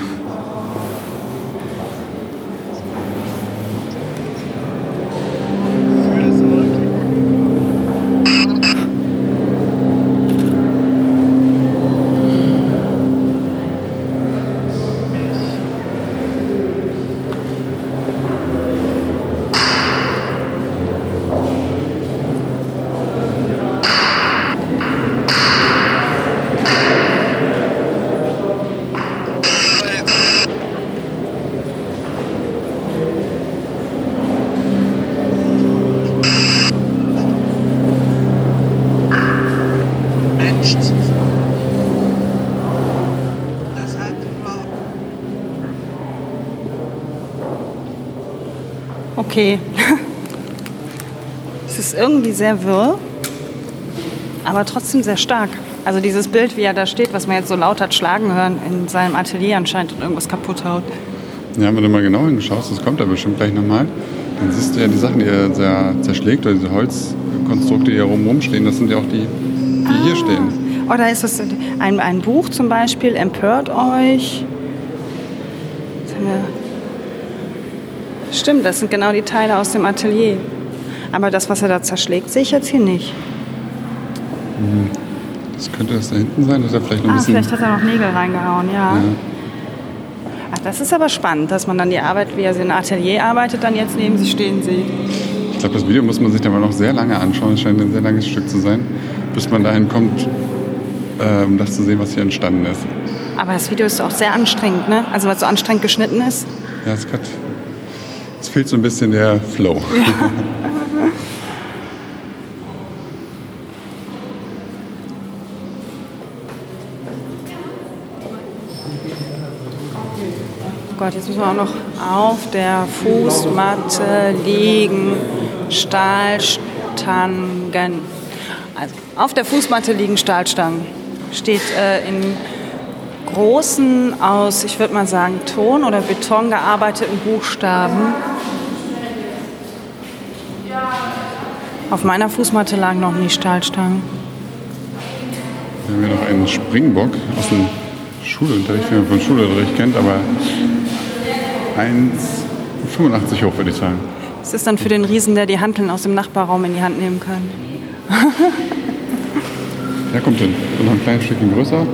Sehr wirr, aber trotzdem sehr stark. Also dieses Bild, wie er da steht, was man jetzt so laut hat schlagen hören, in seinem Atelier anscheinend und irgendwas kaputt haut. Ja, wenn du mal genau hingeschaust, das kommt da bestimmt gleich nochmal, dann siehst du ja die Sachen, die er zer- zerschlägt, oder diese Holzkonstrukte, die hier rum stehen, das sind ja auch die, die hier stehen. Oder ist das ein, ein Buch zum Beispiel, Empört euch? Stimmt, das sind genau die Teile aus dem Atelier. Aber das, was er da zerschlägt, sehe ich jetzt hier nicht. Das könnte das da hinten sein, dass er vielleicht noch ein Ah, bisschen... vielleicht hat er noch Nägel reingehauen, ja. Ach, das ist aber spannend, dass man dann die Arbeit, wie er sie in Atelier arbeitet, dann jetzt neben sich stehen sieht. Ich glaube, das Video muss man sich dann mal noch sehr lange anschauen. Es scheint ein sehr langes Stück zu sein, bis man dahin kommt, um das zu sehen, was hier entstanden ist. Aber das Video ist auch sehr anstrengend, ne? Also weil es so anstrengend geschnitten ist. Ja, es, hat, es fehlt so ein bisschen der Flow. Oh [LAUGHS] Gott, jetzt müssen wir auch noch auf der Fußmatte liegen. Stahlstangen. Also auf der Fußmatte liegen Stahlstangen. Steht äh, in großen aus, ich würde mal sagen, Ton oder Beton gearbeiteten Buchstaben. Auf meiner Fußmatte lagen noch nie Stahlstangen. Wir haben hier noch einen Springbock aus dem Schulunterricht, wie man von Schulunterricht kennt, aber 1,85 hoch, würde ich sagen. Das ist dann für den Riesen, der die Hanteln aus dem Nachbarraum in die Hand nehmen kann. [LAUGHS] Der kommt hin. Und noch ein kleines Stückchen größer.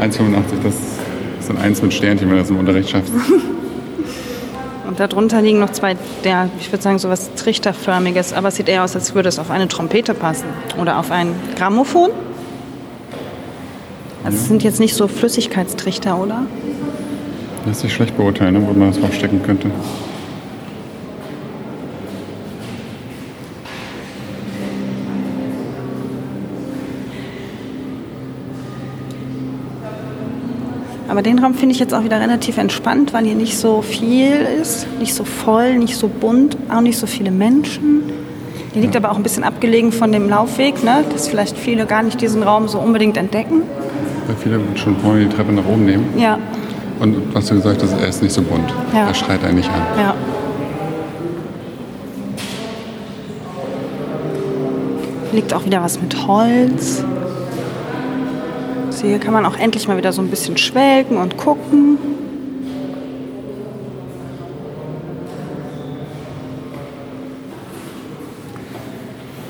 1,85, das ist dann eins mit Sternchen, wenn du das im Unterricht schaffst. [LAUGHS] Und darunter liegen noch zwei, der, ich würde sagen, so was Trichterförmiges, aber es sieht eher aus, als würde es auf eine Trompete passen. Oder auf ein Grammophon. Also es sind jetzt nicht so Flüssigkeitstrichter, oder? Lässt sich schlecht beurteilen, ne, wo man das draufstecken könnte. Aber den Raum finde ich jetzt auch wieder relativ entspannt, weil hier nicht so viel ist, nicht so voll, nicht so bunt, auch nicht so viele Menschen. Hier liegt aber auch ein bisschen abgelegen von dem Laufweg, ne? dass vielleicht viele gar nicht diesen Raum so unbedingt entdecken. Weil viele schon vorne die Treppe nach oben nehmen. Ja, Und was du gesagt hast, er ist nicht so bunt. Ja. Er schreit einen nicht an. ja. Liegt auch wieder was mit Holz. So, hier kann man auch endlich mal wieder so ein bisschen schwelgen und gucken.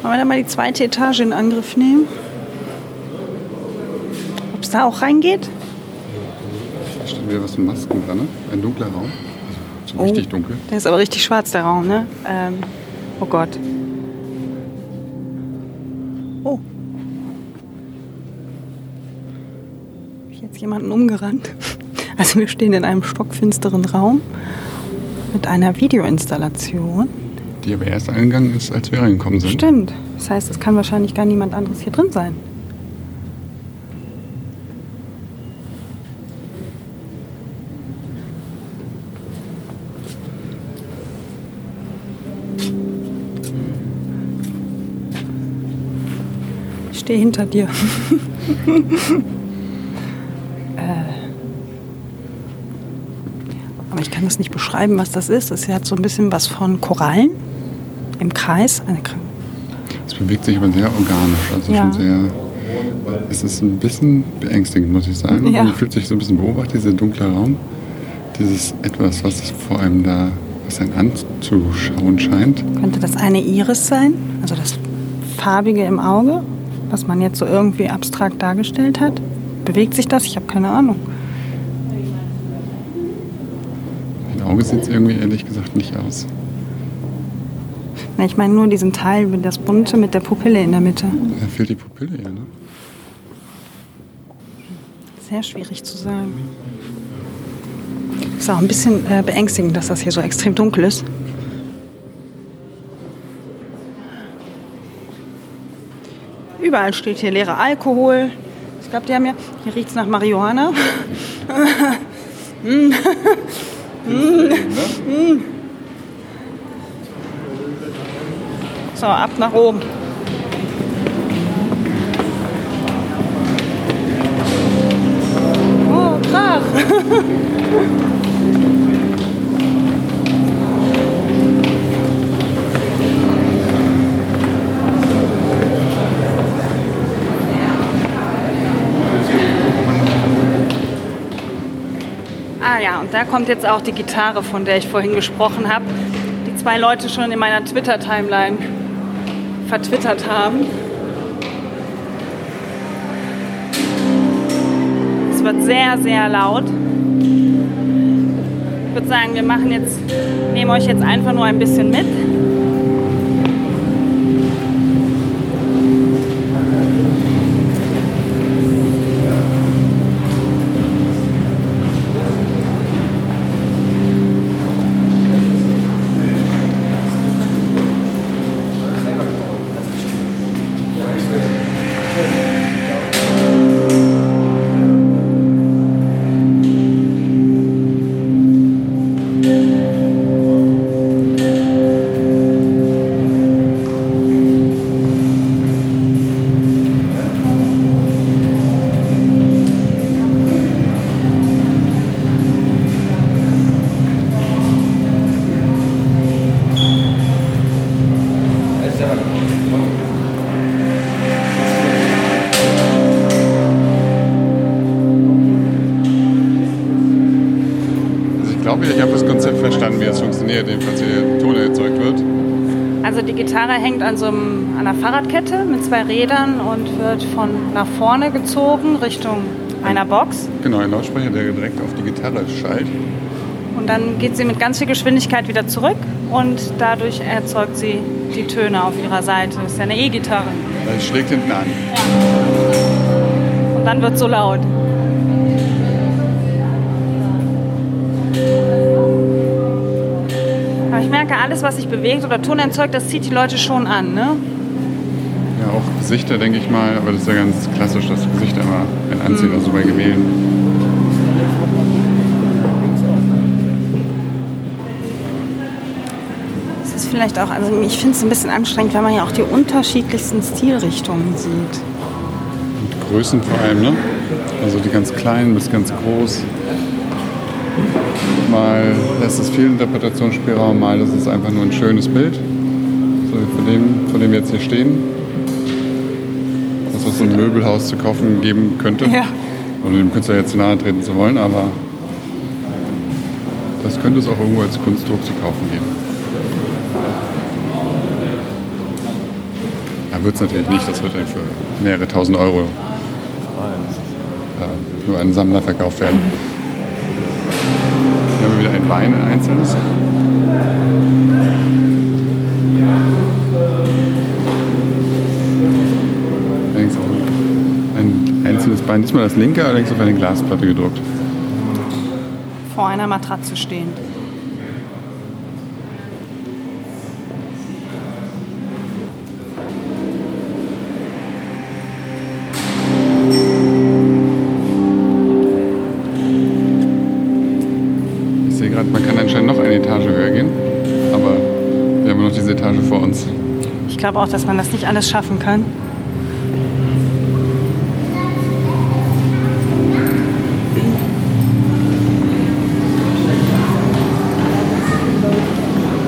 Wollen wir dann mal die zweite Etage in Angriff nehmen? Ob es da auch reingeht? Wieder was mit Masken dran, ne? Ein dunkler Raum. Also so richtig dunkel. Der ist aber richtig schwarz, der Raum, ne? Ähm, oh Gott. Oh. Hab ich jetzt jemanden umgerannt? [LAUGHS] Also wir stehen in einem stockfinsteren Raum mit einer Videoinstallation. Die aber erst angegangen ist, als wir reingekommen sind. Stimmt. Das heißt, es kann wahrscheinlich gar niemand anderes hier drin sein. Ich stehe hinter dir. [LAUGHS] Aber ich kann das nicht beschreiben, was das ist. Es hat so ein bisschen was von Korallen im Kreis. Es bewegt sich aber sehr organisch. Also Ja. schon sehr. Es ist ein bisschen beängstigend, muss ich sagen. Ja. Man fühlt sich so ein bisschen beobachtet, dieser dunkle Raum. Dieses etwas, was vor allem da, was einen anzuschauen scheint. Könnte das eine Iris sein? Also das Farbige im Auge, was man jetzt so irgendwie abstrakt dargestellt hat? Bewegt sich das? Ich habe keine Ahnung. Mein Auge sieht es irgendwie ehrlich gesagt nicht aus. Na, Ich meine nur diesen Teil, das Bunte mit der Pupille in der Mitte. Da fehlt die Pupille hier, ne? Sehr schwierig zu sagen. Ist auch ein bisschen äh, beängstigend, dass das hier so extrem dunkel ist. Überall steht hier leerer Alkohol. Ich glaube, die haben ja. Hier riecht es nach Marihuana. [LAUGHS] So, ab nach oben. Oh, krach! [LAUGHS] da kommt jetzt auch die Gitarre, von der ich vorhin gesprochen habe, die zwei Leute schon in meiner Twitter-Timeline vertwittert haben. Es wird sehr, sehr laut. Ich würde sagen, wir machen jetzt, nehmen euch jetzt einfach nur ein bisschen mit. Hängt an so einem, an einer Fahrradkette mit zwei Rädern und wird von nach vorne gezogen Richtung einer Box. Genau, ein Lautsprecher, der direkt auf die Gitarre schallt. Und dann geht sie mit ganz viel Geschwindigkeit wieder zurück und dadurch erzeugt sie die Töne auf ihrer Seite. Das ist ja eine E-Gitarre. Das schlägt hinten an. Und dann wird so laut. Merke, alles, was sich bewegt oder Ton erzeugt, das zieht die Leute schon an. Ne? Ja, auch Gesichter, denke ich mal, aber das ist ja ganz klassisch, dass Gesichter immer einen anziehen, also bei Gemälden. Es ist vielleicht auch, also ich finde es ein bisschen anstrengend, wenn man ja auch die unterschiedlichsten Stilrichtungen sieht. Und Größen vor allem, ne? Also die ganz kleinen bis ganz groß. Mal lässt es viel Interpretationsspielraum, mal das ist einfach nur ein schönes Bild. So von dem, von dem wir jetzt hier stehen. Das, was so ein Möbelhaus zu kaufen geben könnte. Ja. Ohne dem Künstler jetzt nahe treten zu wollen, aber das könnte es auch irgendwo als Kunstdruck zu kaufen geben. Ja, wird es natürlich nicht, das wird dann für mehrere tausend Euro äh, nur an Sammler verkauft werden. Wieder ein Wein, ein einzelnes. Ein einzelnes Bein, diesmal das linke, allerdings auf eine Glasplatte gedruckt. Vor einer Matratze stehend. Gerade, man kann anscheinend noch eine Etage höher gehen, aber wir haben noch diese Etage vor uns. Ich glaube auch, dass man das nicht alles schaffen kann.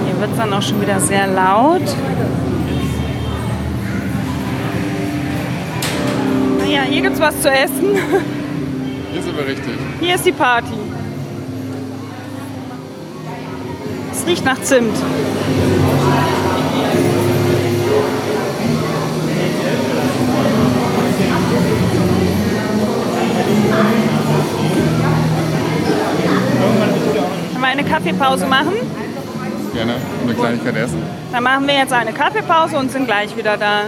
Hier wird es dann auch schon wieder sehr laut. Naja, hier gibt's was zu essen. Hier ist aber richtig. Hier ist die Party. Es riecht nach Zimt. Wollen wir eine Kaffeepause machen? Gerne eine Kleinigkeit essen. Dann machen wir jetzt eine Kaffeepause und sind gleich wieder da.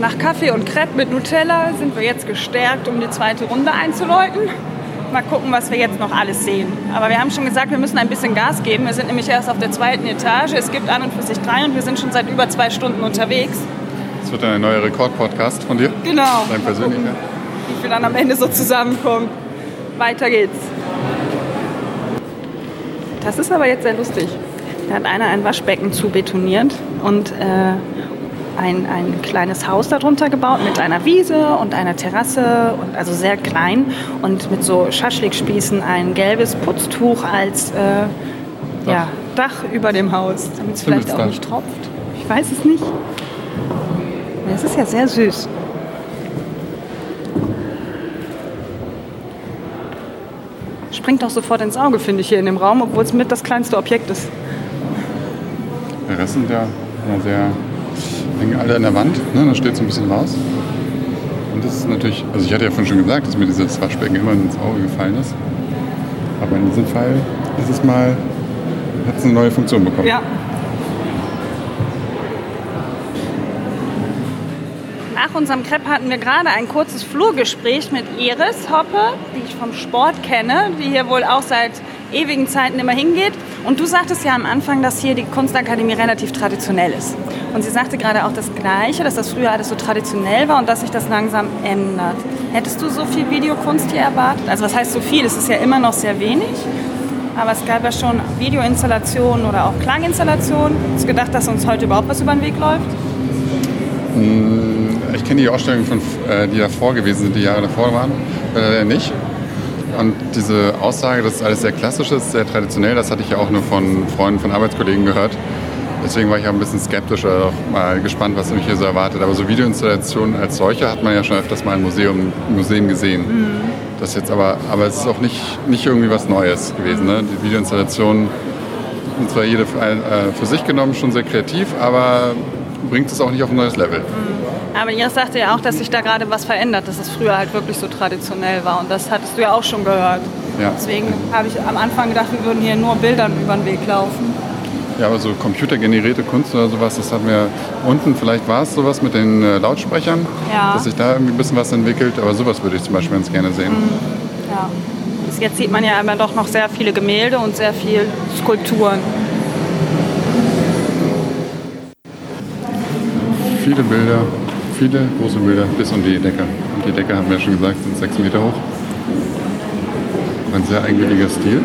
Nach Kaffee und Crepe mit Nutella sind wir jetzt gestärkt, um die zweite Runde einzuläuten. Mal gucken, was wir jetzt noch alles sehen. Aber wir haben schon gesagt, wir müssen ein bisschen Gas geben. Wir sind nämlich erst auf der zweiten Etage. Es gibt an und für sich drei und wir sind schon seit über zwei Stunden unterwegs. Das wird ein neuer Rekord-Podcast von dir. Genau. Dein persönlicher. Wie wir dann am Ende so zusammenkommen. Weiter geht's. Das ist aber jetzt sehr lustig. Da hat einer ein Waschbecken zu betoniert und äh, ein, ein kleines Haus darunter gebaut mit einer Wiese und einer Terrasse und also sehr klein und mit so Schaschlikspießen ein gelbes Putztuch als äh, ja, Dach über dem Haus, damit es vielleicht auch nicht tropft. Ich weiß es nicht. Es ist ja sehr süß. Springt auch sofort ins Auge, finde ich, hier in dem Raum, obwohl es mit das kleinste Objekt ist. Der Rest sind ja, ja sehr, alle an der Wand, ne? das steht so ein bisschen raus. Und das ist natürlich, also ich hatte ja vorhin schon gesagt, dass mir dieses Waschbecken immer ins Auge gefallen ist. Aber in diesem Fall ist es mal, hat es eine neue Funktion bekommen. Ja. Nach unserem Crepe hatten wir gerade ein kurzes Flurgespräch mit Iris Hoppe, die ich vom Sport kenne, die hier wohl auch seit ewigen Zeiten immer hingeht. Und du sagtest ja am Anfang, dass hier die Kunstakademie relativ traditionell ist. Und sie sagte gerade auch das Gleiche, dass das früher alles so traditionell war und dass sich das langsam ändert. Hättest du so viel Videokunst hier erwartet? Also was heißt so viel? Es ist ja immer noch sehr wenig. Aber es gab ja schon Videoinstallationen oder auch Klanginstallationen. Hast du gedacht, dass uns heute überhaupt was über den Weg läuft? Ich kenne die Ausstellungen, von, äh, die davor gewesen sind, die Jahre davor waren, äh, nicht. Und diese Aussage, dass alles sehr klassisch ist, sehr traditionell, das hatte ich ja auch nur von Freunden, von Arbeitskollegen gehört. Deswegen war ich auch ein bisschen skeptischer, auch mal gespannt, was mich hier so erwartet. Aber so Videoinstallationen als solche hat man ja schon öfters mal im Museum, im Museum gesehen. Das jetzt aber, aber es ist auch nicht, nicht irgendwie was Neues gewesen. Ne? Die Videoinstallationen sind zwar jede für, äh, für sich genommen schon sehr kreativ, aber bringt es auch nicht auf ein neues Level. Aber Iris sagte ja auch, dass sich da gerade was verändert, dass es früher halt wirklich so traditionell war. Und das hattest du ja auch schon gehört. Ja. Deswegen habe ich am Anfang gedacht, wir würden hier nur Bildern über den Weg laufen. Ja, aber so computergenerierte Kunst oder sowas, das haben wir unten, vielleicht war es sowas mit den äh, Lautsprechern, Ja. dass sich da irgendwie ein bisschen was entwickelt, aber sowas würde ich zum Beispiel ganz gerne sehen. Ja. Bis jetzt sieht man ja immer doch noch sehr viele Gemälde und sehr viel Skulpturen. Viele Bilder, viele große Bilder bis um die Decke. Und die Decke, haben wir schon gesagt, sind sechs Meter hoch. Ein sehr eigenwilliger Stil.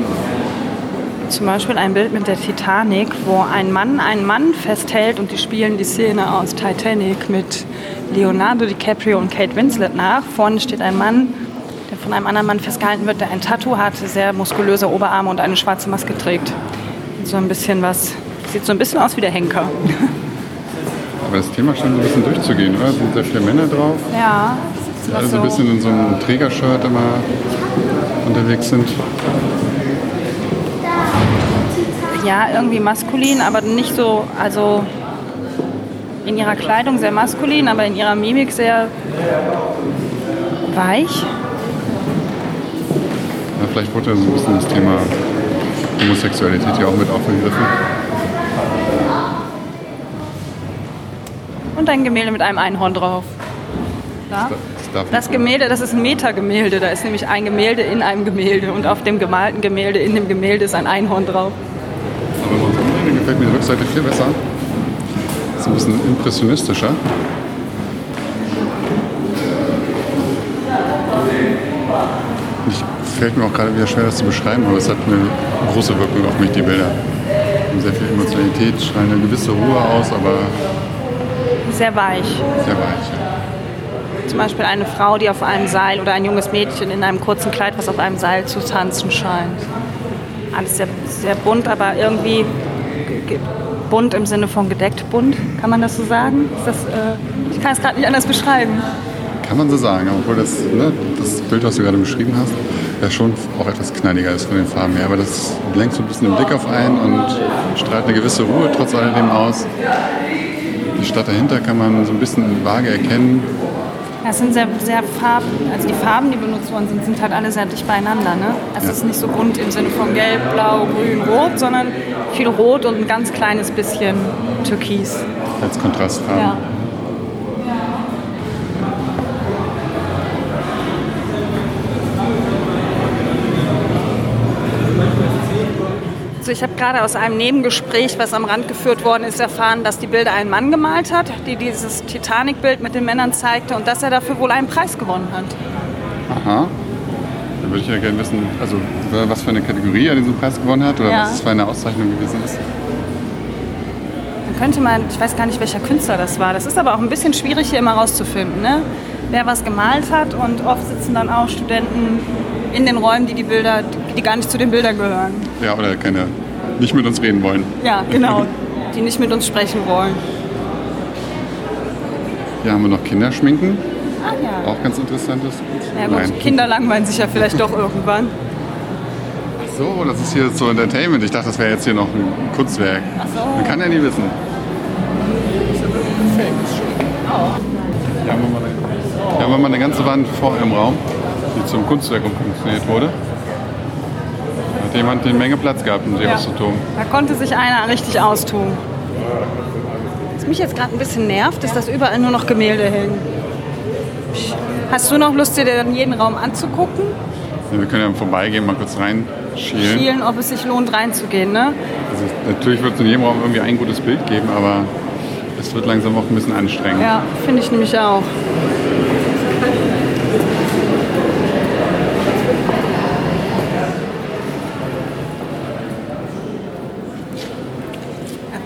Zum Beispiel ein Bild mit der Titanic, wo ein Mann einen Mann festhält und die spielen die Szene aus Titanic mit Leonardo DiCaprio und Kate Winslet nach. Vorne steht ein Mann, der von einem anderen Mann festgehalten wird, der ein Tattoo hat, sehr muskulöse Oberarme und eine schwarze Maske trägt. So ein bisschen was, sieht so ein bisschen aus wie der Henker. [LAUGHS] Aber das Thema scheint so ein bisschen durchzugehen, oder? Es sind sehr viele Männer drauf, Ja, die alle so ein bisschen in so einem Trägershirt immer unterwegs sind. Ja, irgendwie maskulin, aber nicht so, also in ihrer Kleidung sehr maskulin, aber in ihrer Mimik sehr weich. Ja, vielleicht wurde ja so ein bisschen das Thema Homosexualität ja auch mit aufgegriffen. Und ein Gemälde mit einem Einhorn drauf. Ja? Das Das Gemälde, das ist ein Metagemälde. Da ist nämlich ein Gemälde in einem Gemälde und auf dem gemalten Gemälde in dem Gemälde ist ein Einhorn drauf. Aber Gemälde gefällt mir die Rückseite viel besser. Ist ein bisschen impressionistischer. Ich fällt mir auch gerade wieder schwer, das zu beschreiben, aber es hat eine große Wirkung auf mich, die Bilder. Haben Sehr viel Emotionalität, strahlen eine gewisse Ruhe aus, aber Sehr weich. sehr weich. Ja. Zum Beispiel eine Frau, die auf einem Seil oder ein junges Mädchen in einem kurzen Kleid, was auf einem Seil zu tanzen scheint. Alles sehr, sehr bunt, aber irgendwie ge- ge- bunt im Sinne von gedeckt bunt. Kann man das so sagen? Das, äh, ich kann es gerade nicht anders beschreiben. Kann man so sagen, obwohl das, ne, das Bild, was du gerade beschrieben hast, ja schon auch etwas knalliger ist von den Farben her. Aber das lenkt so ein bisschen den Blick auf einen und strahlt eine gewisse Ruhe trotz alledem aus. Die Stadt dahinter kann man so ein bisschen vage erkennen. Das sind sehr, sehr Farben, also die Farben, die benutzt worden sind, sind halt alle sehr dicht beieinander. Ne? Es Ja. ist nicht so bunt im Sinne von gelb, blau, grün, rot, sondern viel rot und ein ganz kleines bisschen türkis. als Kontrastfarben. Ja. Also ich habe gerade aus einem Nebengespräch, was am Rand geführt worden ist, erfahren, dass die Bilder ein Mann gemalt hat, die dieses Titanic-Bild mit den Männern zeigte und dass er dafür wohl einen Preis gewonnen hat. Aha. Da würde ich ja gerne wissen, also was für eine Kategorie er diesen Preis gewonnen hat oder Ja. was es für eine Auszeichnung gewesen ist. Dann könnte man, ich weiß gar nicht, welcher Künstler das war. Das ist aber auch ein bisschen schwierig hier immer rauszufinden, ne? wer was gemalt hat. Und oft sitzen dann auch Studenten in den Räumen, die die Bilder, die gar nicht zu den Bildern gehören. Ja, oder keine, nicht mit uns reden wollen. Ja, genau. [LAUGHS] Die nicht mit uns sprechen wollen. Hier haben wir noch Kinderschminken, Ah ja. auch ganz interessantes. Ja gut, Kinder langweilen sich ja vielleicht doch irgendwann. So, das ist hier so Entertainment. Ich dachte, das wäre jetzt hier noch ein Kunstwerk. Ach so. Man kann ja nie wissen. Hier haben wir mal eine, hier haben wir mal eine ganze Wand vor im Raum, die zum Kunstwerk umfunktioniert wurde. Da hat jemand eine Menge Platz gehabt, um sie Ja. auszutoben. Da konnte sich einer richtig austun. Was mich jetzt gerade ein bisschen nervt, ist, dass überall nur noch Gemälde hängen. Hast du noch Lust, dir dann jeden Raum anzugucken? Ja, wir können ja vorbeigehen, mal kurz reinschielen. Schielen, ob es sich lohnt, reinzugehen, ne? Also, natürlich wird es in jedem Raum irgendwie ein gutes Bild geben, aber es wird langsam auch ein bisschen anstrengend. Ja, finde ich nämlich auch.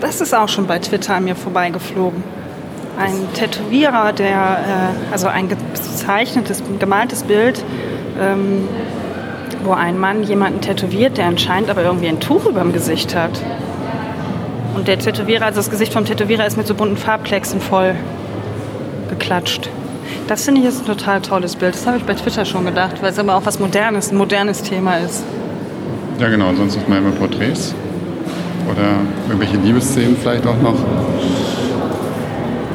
Das ist auch schon bei Twitter an mir vorbeigeflogen. Ein Tätowierer, der, äh, also ein gezeichnetes, gemaltes Bild, ähm, wo ein Mann jemanden tätowiert, der anscheinend aber irgendwie ein Tuch über dem Gesicht hat. Und der Tätowierer, also das Gesicht vom Tätowierer ist mit so bunten Farbklecksen voll geklatscht. Das finde ich ist ein total tolles Bild. Das habe ich bei Twitter schon gedacht, weil es aber auch was Modernes, ein modernes Thema ist. Ja, genau. Sonst hat man immer Porträts. Oder irgendwelche Liebesszenen vielleicht auch noch.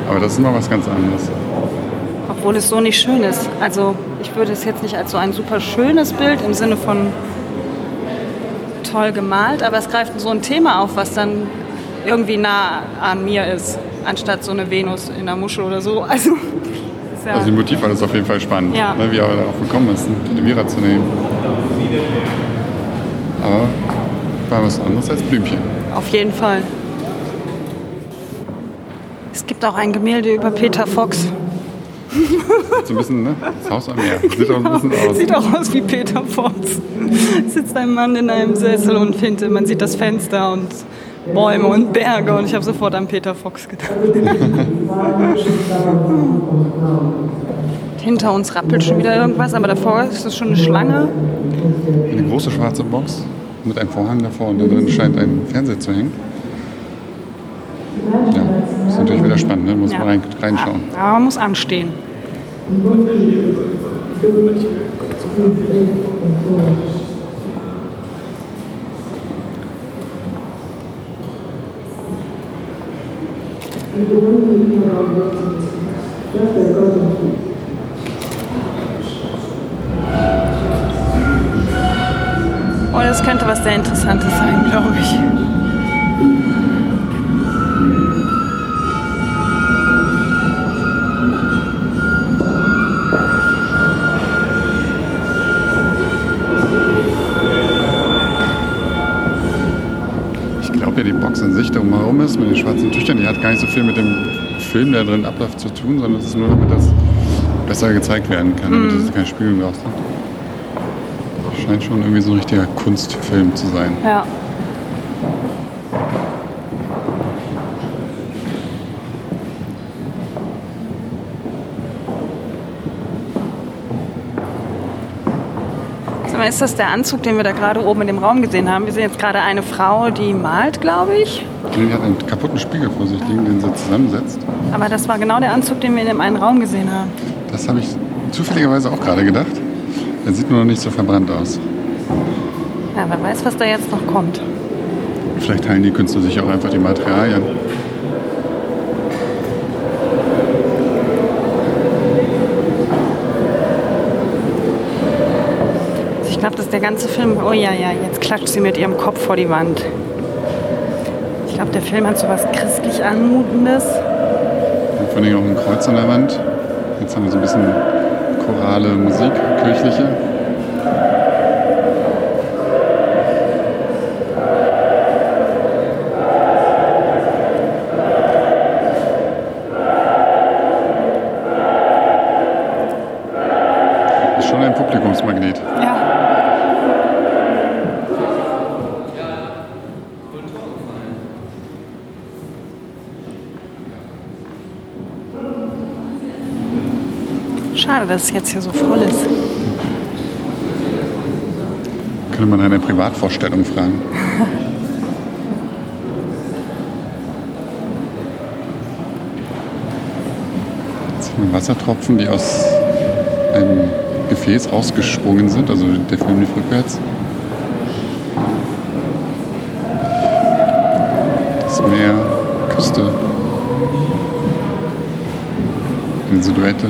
Aber das ist mal was ganz anderes. Obwohl es so nicht schön ist. Also ich würde es jetzt nicht als so ein super schönes Bild im Sinne von toll gemalt, aber es greift so ein Thema auf, was dann irgendwie nah an mir ist, anstatt so eine Venus in der Muschel oder so. [LAUGHS] Also, ja, Also die Motivwahl ist auf jeden Fall spannend, Ja. ne, wie er darauf gekommen ist, einen Tätowierer zu nehmen. Aber war was anderes als Blümchen. Auf jeden Fall. Es gibt auch ein Gemälde über Peter Fox. So ein bisschen, ne? Das Haus am Meer. Sieht auch ein bisschen [LAUGHS] aus. Sieht auch aus wie Peter Fox. Sitzt ein Mann in einem Sessel und findet, man sieht das Fenster und Bäume und Berge und ich habe sofort an Peter Fox gedacht. [LAUGHS] Hinter uns rappelt schon wieder irgendwas, aber davor ist es schon eine Schlange. Eine große schwarze Box mit einem Vorhang davor und da drin scheint ein Fernseher zu hängen. Ja, ist natürlich wieder spannend, ne? muss man rein, reinschauen. Aber man muss anstehen. Oh, das könnte was sehr Interessantes sein, glaube ich. Ich glaube ja, die Box an sich, darum herum ist, mit den schwarzen Tüchern, die hat gar nicht so viel mit dem Film, der drin abläuft, zu tun, sondern es ist nur, damit das besser gezeigt werden kann, damit es keine Spiegelung draus hat. Scheint schon irgendwie so ein richtiger Kunstfilm zu sein. Ja. Sag mal, ist das der Anzug, den wir da gerade oben in dem Raum gesehen haben? Wir sehen jetzt gerade eine Frau, die malt, glaube ich. Die hat einen kaputten Spiegel vor sich liegen, den sie zusammensetzt. Aber das war genau der Anzug, den wir in dem einen Raum gesehen haben. Das habe ich zufälligerweise auch gerade gedacht. Er sieht nur noch nicht so verbrannt aus. Ja, wer weiß, was da jetzt noch kommt. Vielleicht teilen die Künstler sich auch einfach die Materialien. Ich glaube, das ist der ganze Film. Oh ja, ja, jetzt klatscht sie mit ihrem Kopf vor die Wand. Ich glaube, der Film hat so was christlich Anmutendes. Und vor allem auch ein Kreuz an der Wand. Jetzt haben wir so ein bisschen chorale Musik, kirchliche. Schade, dass es jetzt hier so voll ist. Könnte man eine Privatvorstellung fragen. [LAUGHS] Das sind Wassertropfen, die aus einem Gefäß rausgesprungen sind, also der Film lief rückwärts. Das Meer, Küste, eine Silhouette.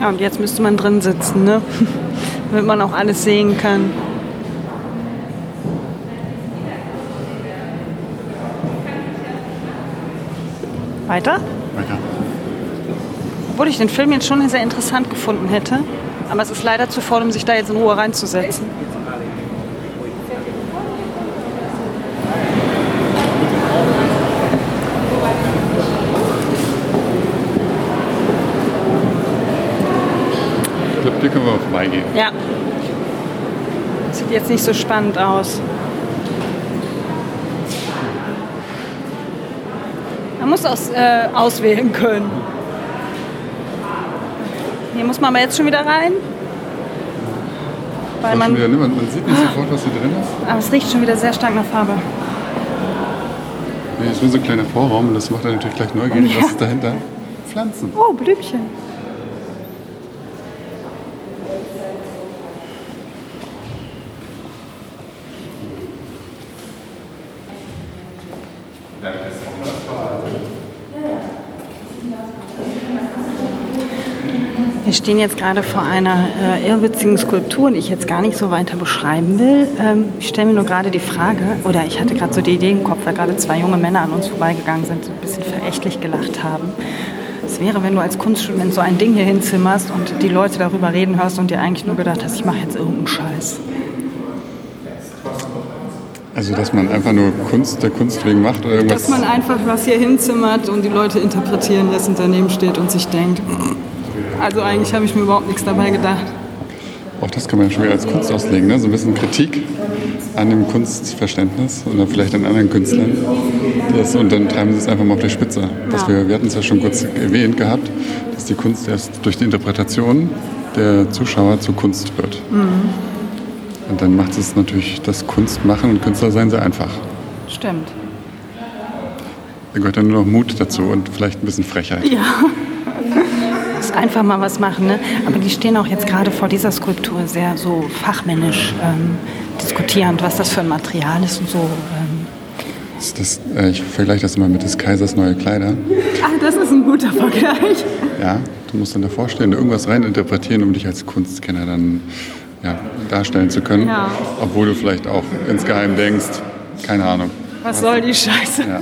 Ja, und jetzt müsste man drin sitzen, ne? [LAUGHS] Damit man auch alles sehen kann. Weiter? Weiter. Obwohl ich den Film jetzt schon sehr interessant gefunden hätte. Aber es ist leider zu voll, um sich da jetzt in Ruhe reinzusetzen. Ich glaube, hier können wir vorbeigehen. Ja. Sieht jetzt nicht so spannend aus. Man muss aus, äh, auswählen können. Hier muss man aber jetzt schon wieder rein. Weil man, wieder, ne? man, man sieht nicht sofort, was hier drin ist. aber es riecht schon wieder sehr stark nach Farbe. Nee, ist nur so ein kleiner Vorraum und das macht dann natürlich gleich neugierig. Was ist dahinter? Pflanzen. Oh, Blümchen. Stehen jetzt gerade vor einer äh, irrwitzigen Skulptur, die ich jetzt gar nicht so weiter beschreiben will. Ähm, ich stelle mir nur gerade die Frage, oder ich hatte gerade so die Idee im Kopf, weil gerade zwei junge Männer an uns vorbeigegangen sind, so ein bisschen verächtlich gelacht haben. Es wäre, wenn du als Kunststudent so ein Ding hier hinzimmerst und die Leute darüber reden hörst und dir eigentlich nur gedacht hast, ich mache jetzt irgendeinen Scheiß. Also, dass man einfach nur Kunst der Kunst wegen macht oder irgendwas. Dass man einfach was hier hinzimmert und die Leute interpretieren, wer daneben steht und sich denkt. Also eigentlich habe ich mir überhaupt nichts dabei gedacht. Auch das kann man schon wieder als Kunst auslegen, ne? so ein bisschen Kritik an dem Kunstverständnis oder vielleicht an anderen Künstlern. Das, und dann treiben sie es einfach mal auf die Spitze. Ja. wir, wir hatten es ja schon kurz erwähnt gehabt, dass die Kunst erst durch die Interpretation der Zuschauer zu Kunst wird. Und dann macht es natürlich das Kunstmachen und Künstler sein sehr einfach. Stimmt. Da gehört dann nur noch Mut dazu und vielleicht ein bisschen Frechheit. Ja. Muss einfach mal was machen, ne? Aber die stehen auch jetzt gerade vor dieser Skulptur sehr so fachmännisch ähm, diskutierend, was das für ein Material ist und so. Ähm. Das, das, äh, ich vergleiche das immer mit des Kaisers neue Kleider. Ah, das ist ein guter Vergleich. Ja, du musst dann davor stehen, irgendwas reininterpretieren, um dich als Kunstkenner dann ja, darstellen zu können. Ja. Obwohl du vielleicht auch insgeheim denkst, keine Ahnung. Was soll die Scheiße? Ja.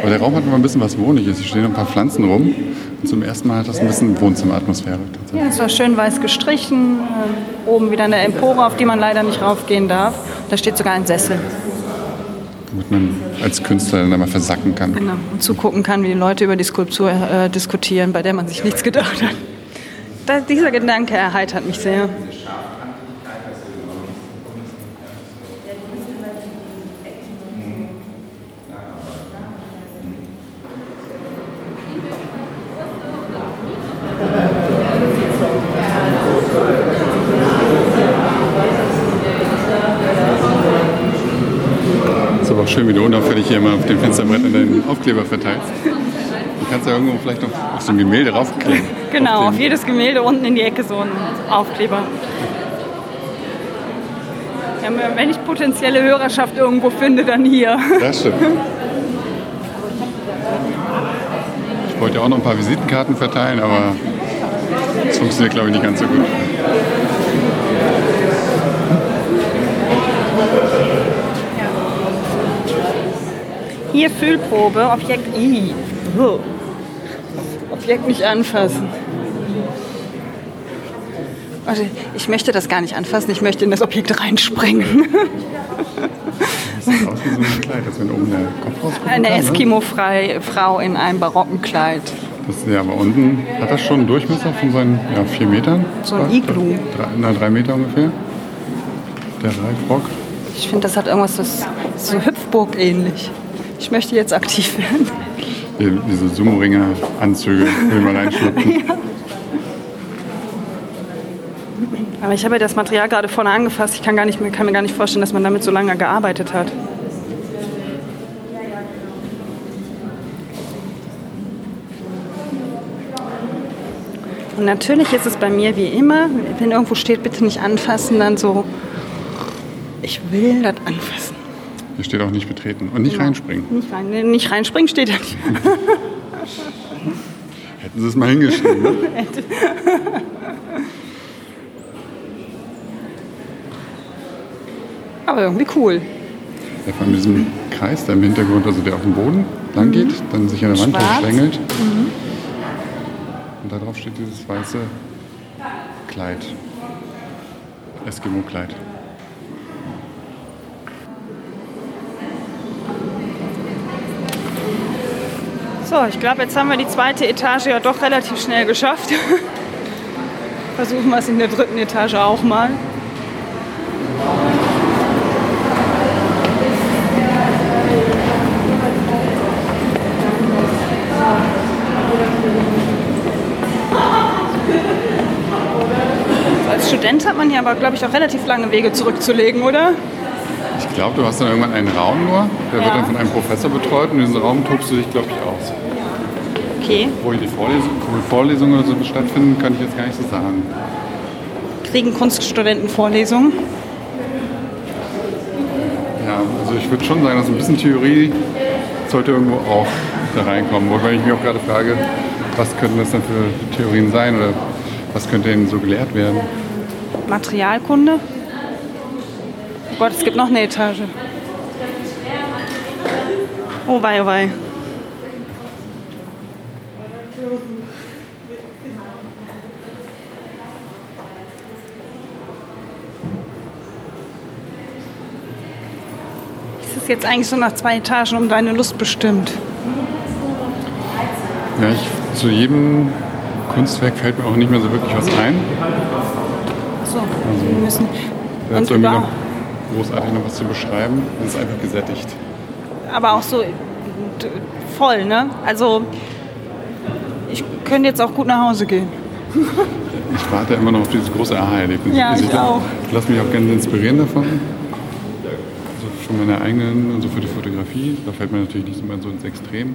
Aber der Raum hat immer ein bisschen was Wohnliches. Hier stehen ein paar Pflanzen rum. Und zum ersten Mal hat das ein bisschen Wohnzimmeratmosphäre. Ja, es war schön weiß gestrichen. Ähm, oben wieder eine Empore, auf die man leider nicht raufgehen darf. Da steht sogar ein Sessel. Damit man als Künstler dann einmal versacken kann. Genau. Und zugucken kann, wie die Leute über die Skulptur äh, diskutieren, bei der man sich nichts gedacht hat. Da, dieser Gedanke erheitert mich sehr. Schön, wie du unauffällig hier immer auf dem Fensterbrett deinen Aufkleber verteilst. Du kannst ja irgendwo vielleicht noch auf so ein Gemälde raufkleben. Genau, Auf auf jedes Gemälde unten in die Ecke so ein Aufkleber. Ja, wenn ich potenzielle Hörerschaft irgendwo finde, dann hier. Das stimmt. Ich wollte ja auch noch ein paar Visitenkarten verteilen, aber das funktioniert, glaube ich, nicht ganz so gut. Hier Füllprobe, Objekt I. Oh. Objekt nicht anfassen. Warte, ich möchte das gar nicht anfassen, ich möchte in das Objekt reinspringen. Das sieht aus wie so ein Kleid, als wenn oben der Kopf rauskommt. Eine Ne? Eskimo-Frau in einem barocken Kleid. Das, ja, aber unten hat das schon einen Durchmesser von seinen ja, vier Metern. So ein Iglu. Drei, na, drei Meter ungefähr. Der Reifrock. Ich finde, das hat irgendwas, das so Hüpfburg ähnlich. Ich möchte jetzt aktiv werden. Die- Diese Sumo-Ringer-Anzüge, will man reinschlüpfen. [LAUGHS] Aber ich habe ja das Material gerade vorne angefasst. Ich kann, gar nicht, kann mir gar nicht vorstellen, dass man damit so lange gearbeitet hat. Und natürlich ist es bei mir wie immer, wenn irgendwo steht, bitte nicht anfassen, dann so, ich will das anfassen. Hier steht auch nicht betreten. Und nicht reinspringen. Nicht, rein, nicht reinspringen steht da nicht. [LAUGHS] Hätten sie es mal hingeschrieben. Ne? [LAUGHS] Aber irgendwie cool. Ja, vor allem diesem Kreis, der im Hintergrund, also der auf dem Boden lang geht, dann sich an der Wand Mhm. Schwarz. Mhm. schlängelt. Und darauf steht dieses weiße Kleid. Eskimo-Kleid. So, ich glaube, jetzt haben wir die zweite Etage ja doch relativ schnell geschafft. [LAUGHS] Versuchen wir es in der dritten Etage auch mal. Als Student hat man hier aber, glaube ich, auch relativ lange Wege zurückzulegen, oder? Ich glaube, du hast dann irgendwann einen Raum nur, der Ja. wird dann von einem Professor betreut und in diesen Raum tobst du dich, glaube ich, aus. Okay. Wo hier die Vorlesung, Vorlesungen oder so stattfinden, kann ich jetzt gar nicht so sagen. Kriegen Kunststudenten Vorlesungen? Ja, also ich würde schon sagen, dass ein bisschen Theorie sollte irgendwo auch da reinkommen. Wobei ich mich auch gerade frage, was könnten das dann für Theorien sein oder was könnte denn so gelehrt werden? Materialkunde? Oh Gott, es gibt noch eine Etage. Oh wei, oh wei. Ist es jetzt eigentlich so nach zwei Etagen um deine Lust bestimmt? Ja, ich, zu jedem Kunstwerk fällt mir auch nicht mehr so wirklich was ein. So, wir müssen Da hat irgendwie noch großartig noch was zu beschreiben. Das ist einfach gesättigt. aber auch so voll, ne? Also ich könnte jetzt auch gut nach Hause gehen. Ich warte immer noch auf dieses große Aha-Erlebnis. Ja, Also ich auch. lasse mich auch gerne inspirieren davon. Von meiner eigenen, also für die Fotografie. Da fällt mir natürlich nicht immer so ins Extrem.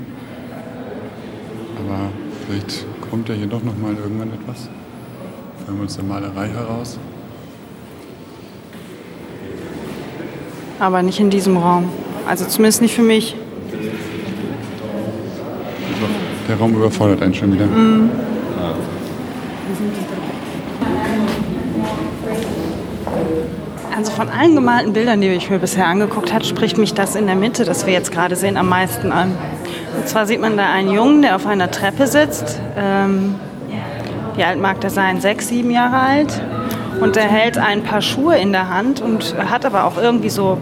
Aber vielleicht kommt ja hier doch noch mal irgendwann etwas. Hören wir uns der Malerei heraus. Aber nicht in diesem Raum. Also zumindest nicht für mich. Der Raum überfordert einen schon wieder. Also von allen gemalten Bildern, die ich mir bisher angeguckt habe, spricht mich das in der Mitte, das wir jetzt gerade sehen, am meisten an. Und zwar sieht man da einen Jungen, der auf einer Treppe sitzt. Ähm, wie alt mag der sein? Sechs, sieben Jahre alt. Und er hält ein paar Schuhe in der Hand und hat aber auch irgendwie so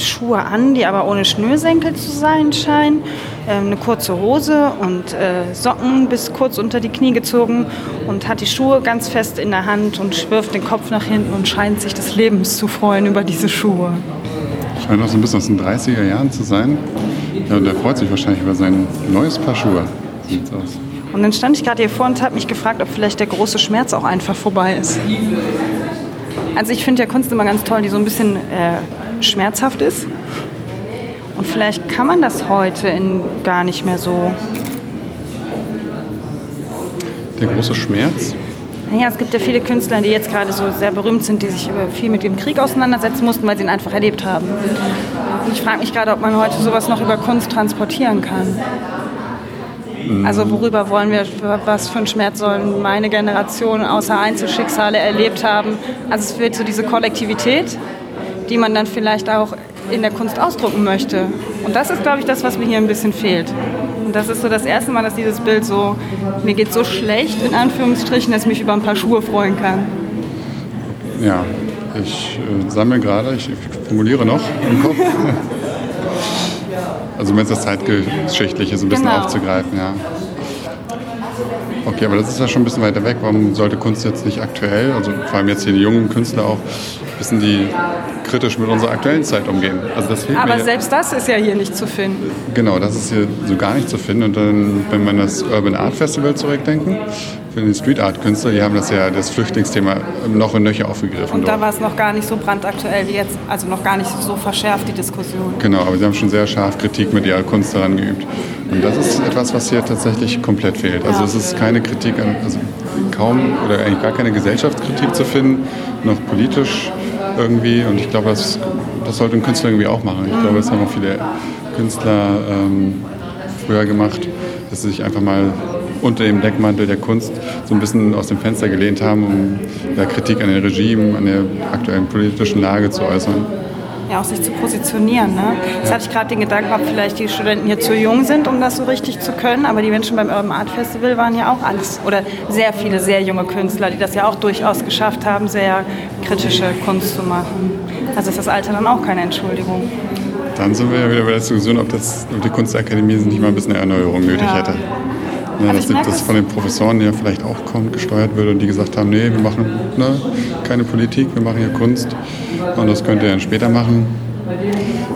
Schuhe an, die aber ohne Schnürsenkel zu sein scheinen. Ähm, eine kurze Hose und äh, Socken bis kurz unter die Knie gezogen und hat die Schuhe ganz fest in der Hand und wirft den Kopf nach hinten und scheint sich des Lebens zu freuen über diese Schuhe. Scheint auch so ein bisschen aus den 30er Jahren zu sein. Ja, und der freut sich wahrscheinlich über sein neues Paar Schuhe. Sieht's aus. Und dann stand ich gerade hier vor und habe mich gefragt, ob vielleicht der große Schmerz auch einfach vorbei ist. Also ich finde ja Kunst immer ganz toll, die so ein bisschen äh, schmerzhaft ist. Und vielleicht kann man das heute in gar nicht mehr so. Der große Schmerz. Naja, es gibt ja viele Künstler, die jetzt gerade so sehr berühmt sind, die sich viel mit dem Krieg auseinandersetzen mussten, weil sie ihn einfach erlebt haben. Und ich frage mich gerade, ob man heute sowas noch über Kunst transportieren kann. Also worüber wollen wir, was für einen Schmerz sollen meine Generation außer Einzelschicksale erlebt haben? Also es wird so diese Kollektivität, die man dann vielleicht auch in der Kunst ausdrucken möchte. Und das ist, glaube ich, das, was mir hier ein bisschen fehlt. Und das ist so das erste Mal, dass dieses Bild so, mir geht so schlecht, in Anführungsstrichen, dass ich mich über ein paar Schuhe freuen kann. Ja, Ich äh, sammle gerade, ich formuliere noch im Kopf. [LAUGHS] Also wenn es das Zeitgeschichtliche so ein bisschen Genau. aufzugreifen, ja. Okay, aber das ist ja schon ein bisschen weiter weg. Warum sollte Kunst jetzt nicht aktuell, also vor allem jetzt hier die jungen Künstler auch, wissen die kritisch mit unserer aktuellen Zeit umgehen? Also das fehlt Aber mir. selbst das ist ja hier nicht zu finden. Genau, das ist hier so gar nicht zu finden. Und dann, wenn man das Urban Art Festival zurückdenken, für den Street Art Künstler, die haben das ja das Flüchtlingsthema noch in Nöcher aufgegriffen. Und da dort. war es noch gar nicht so brandaktuell wie jetzt, also noch gar nicht so verschärft, die Diskussion. Genau, aber sie haben schon sehr scharf Kritik mit ihrer Kunst daran geübt. Und das ist etwas, was hier tatsächlich komplett fehlt. Also Ja. es ist keine Kritik also kaum oder eigentlich gar keine Gesellschaftskritik zu finden, noch politisch irgendwie. Und ich glaube, das, das sollte ein Künstler irgendwie auch machen. Ich glaube, das haben auch viele Künstler ähm, früher gemacht, dass sie sich einfach mal unter dem Deckmantel der Kunst so ein bisschen aus dem Fenster gelehnt haben, um ja, Kritik an dem Regime, an der aktuellen politischen Lage zu äußern. Ja, auch sich zu positionieren. Ne? Jetzt hatte ich gerade den Gedanken, ob vielleicht die Studenten hier zu jung sind, um das so richtig zu können. Aber die Menschen beim Urban Art Festival waren ja auch alles, oder sehr viele sehr junge Künstler, die das ja auch durchaus geschafft haben, sehr kritische Kunst zu machen. Also ist das Alter dann auch keine Entschuldigung. Dann sind wir ja wieder bei der Diskussion, ob, das, ob die Kunstakademie nicht mal ein bisschen Erneuerung nötig Ja. hätte. Ja, Also dass ich merke das von den Professoren ja vielleicht auch kommt, gesteuert wird und die gesagt haben, nee, wir machen ne, keine Politik, wir machen hier Kunst und das könnt ihr dann später machen.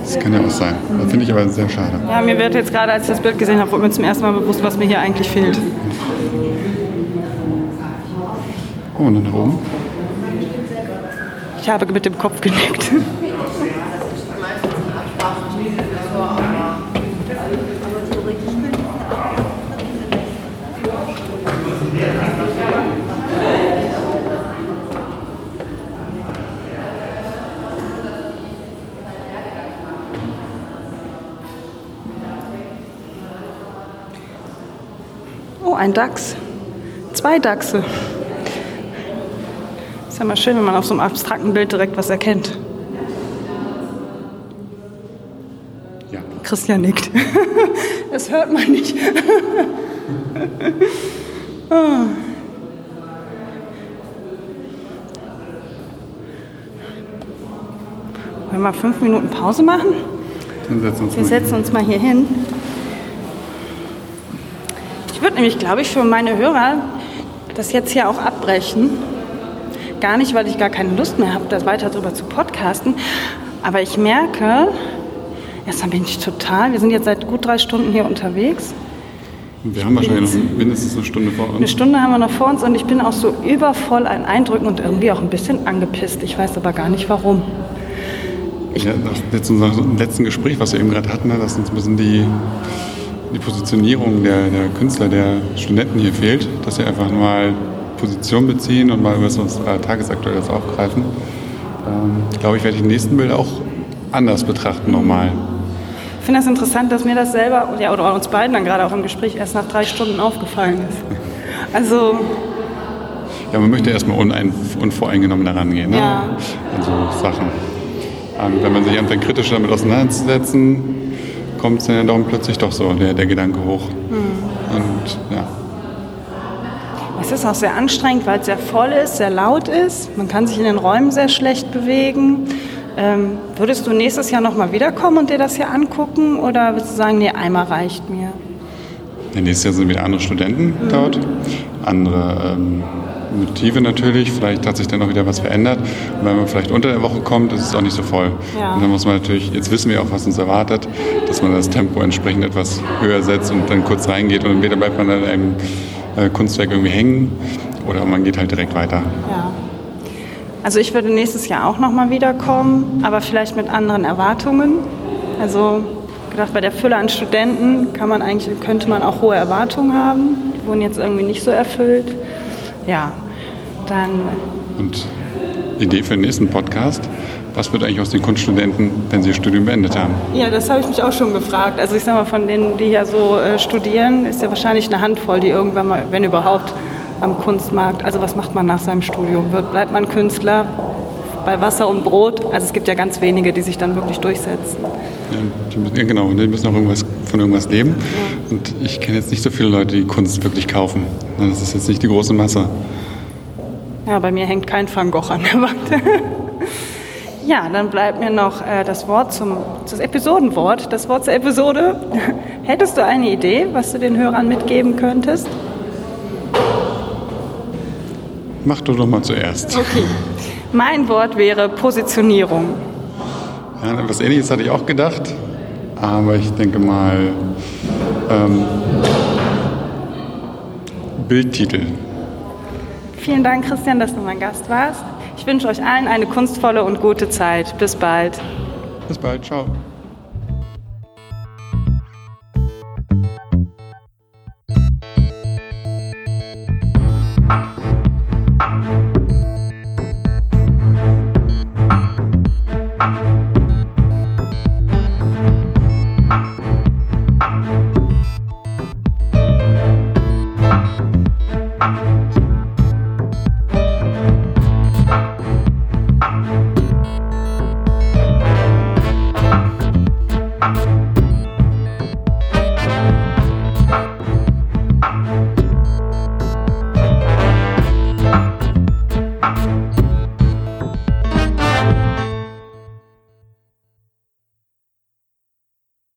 Das kann ja auch sein. Das finde ich aber sehr schade. Ja, mir wird jetzt gerade, als ich das Bild gesehen habe, wurde mir zum ersten Mal bewusst, was mir hier eigentlich fehlt. Oh, und dann nach oben. Ich habe mit dem Kopf genickt. Oh, ein Dachs. Zwei Dachse. Ist ja mal schön, wenn man auf so einem abstrakten Bild direkt was erkennt. Ja. Christian nickt. [LAUGHS] Das hört man nicht. [LAUGHS] Ah. Wollen wir mal fünf Minuten Pause machen? Dann setzen wir uns Wir setzen uns mal hier hin. Ich würde nämlich, glaube ich, für meine Hörer das jetzt hier auch abbrechen. Gar nicht, weil ich gar keine Lust mehr habe, da weiter drüber zu podcasten. Aber ich merke, erstmal bin ich total, wir sind jetzt seit gut drei Stunden hier unterwegs. Wir haben wahrscheinlich noch mindestens eine Stunde vor Eine uns. Stunde haben wir noch vor uns und ich bin auch so übervoll an Eindrücken und irgendwie auch ein bisschen angepisst. Ich weiß aber gar nicht warum. Ja, nach letzten, dem letzten Gespräch, was wir eben gerade hatten, ne, dass uns ein bisschen die, die Positionierung der, der Künstler, der Studenten hier fehlt, dass sie einfach mal Position beziehen und mal was uns äh, Tagesaktuelles aufgreifen. Ähm, glaube ich, werde ich die nächsten Bilder auch anders betrachten nochmal. Ich finde das interessant, dass mir das selber, ja, oder uns beiden dann gerade auch im Gespräch erst nach drei Stunden aufgefallen ist. Also, Ja, man möchte erstmal unein, unvoreingenommen daran gehen. Ne? Ja. Also Sachen. Ähm, wenn man sich anfängt, kritisch damit auseinanderzusetzen, kommt es dann darum plötzlich doch so der, der Gedanke hoch. Hm. Und ja. es ist auch sehr anstrengend, weil es sehr voll ist, sehr laut ist. Man kann sich in den Räumen sehr schlecht bewegen. Ähm, würdest du nächstes Jahr nochmal wiederkommen und dir das hier angucken? Oder würdest du sagen, nee, einmal reicht mir? Ja, nächstes Jahr sind wieder andere Studenten dort, andere ähm, Motive natürlich. Vielleicht hat sich dann auch wieder was verändert. Und wenn man vielleicht unter der Woche kommt, ist es auch nicht so voll. Ja. Und dann muss man natürlich, jetzt wissen wir auch, was uns erwartet, dass man das Tempo entsprechend etwas höher setzt und dann kurz reingeht. Und entweder bleibt man an einem äh, Kunstwerk irgendwie hängen oder man geht halt direkt weiter. Ja. Also ich würde nächstes Jahr auch nochmal wiederkommen, aber vielleicht mit anderen Erwartungen. Also gedacht, bei der Fülle an Studenten kann man eigentlich, könnte man auch hohe Erwartungen haben. Die wurden jetzt irgendwie nicht so erfüllt. Ja, dann Und Idee für den nächsten Podcast. Was wird eigentlich aus den Kunststudenten, wenn sie ihr Studium beendet haben? Ja, das habe ich mich auch schon gefragt. Also ich sage mal, von denen, die hier so äh, studieren, ist ja wahrscheinlich eine Handvoll, die irgendwann mal, wenn überhaupt, am Kunstmarkt. Also was macht man nach seinem Studium? Wird, bleibt man Künstler bei Wasser und Brot? Also es gibt ja ganz wenige, die sich dann wirklich durchsetzen. Ja, die müssen, ja, genau, die müssen auch irgendwas, von irgendwas leben. Und ich kenne jetzt nicht so viele Leute, die Kunst wirklich kaufen. Das ist jetzt nicht die große Masse. Ja, bei mir hängt kein Van Gogh an der Wand. [LAUGHS] Ja, dann bleibt mir noch äh, das Wort zum das Episodenwort, das Wort zur Episode. [LAUGHS] Hättest du eine Idee, was du den Hörern mitgeben könntest? Mach du doch mal zuerst. Okay. Mein Wort wäre Positionierung. Ja, etwas ähnliches hatte ich auch gedacht, aber ich denke mal ähm, Bildtitel. Vielen Dank, Christian, dass du mein Gast warst. Ich wünsche euch allen eine kunstvolle und gute Zeit. Bis bald. Bis bald, ciao.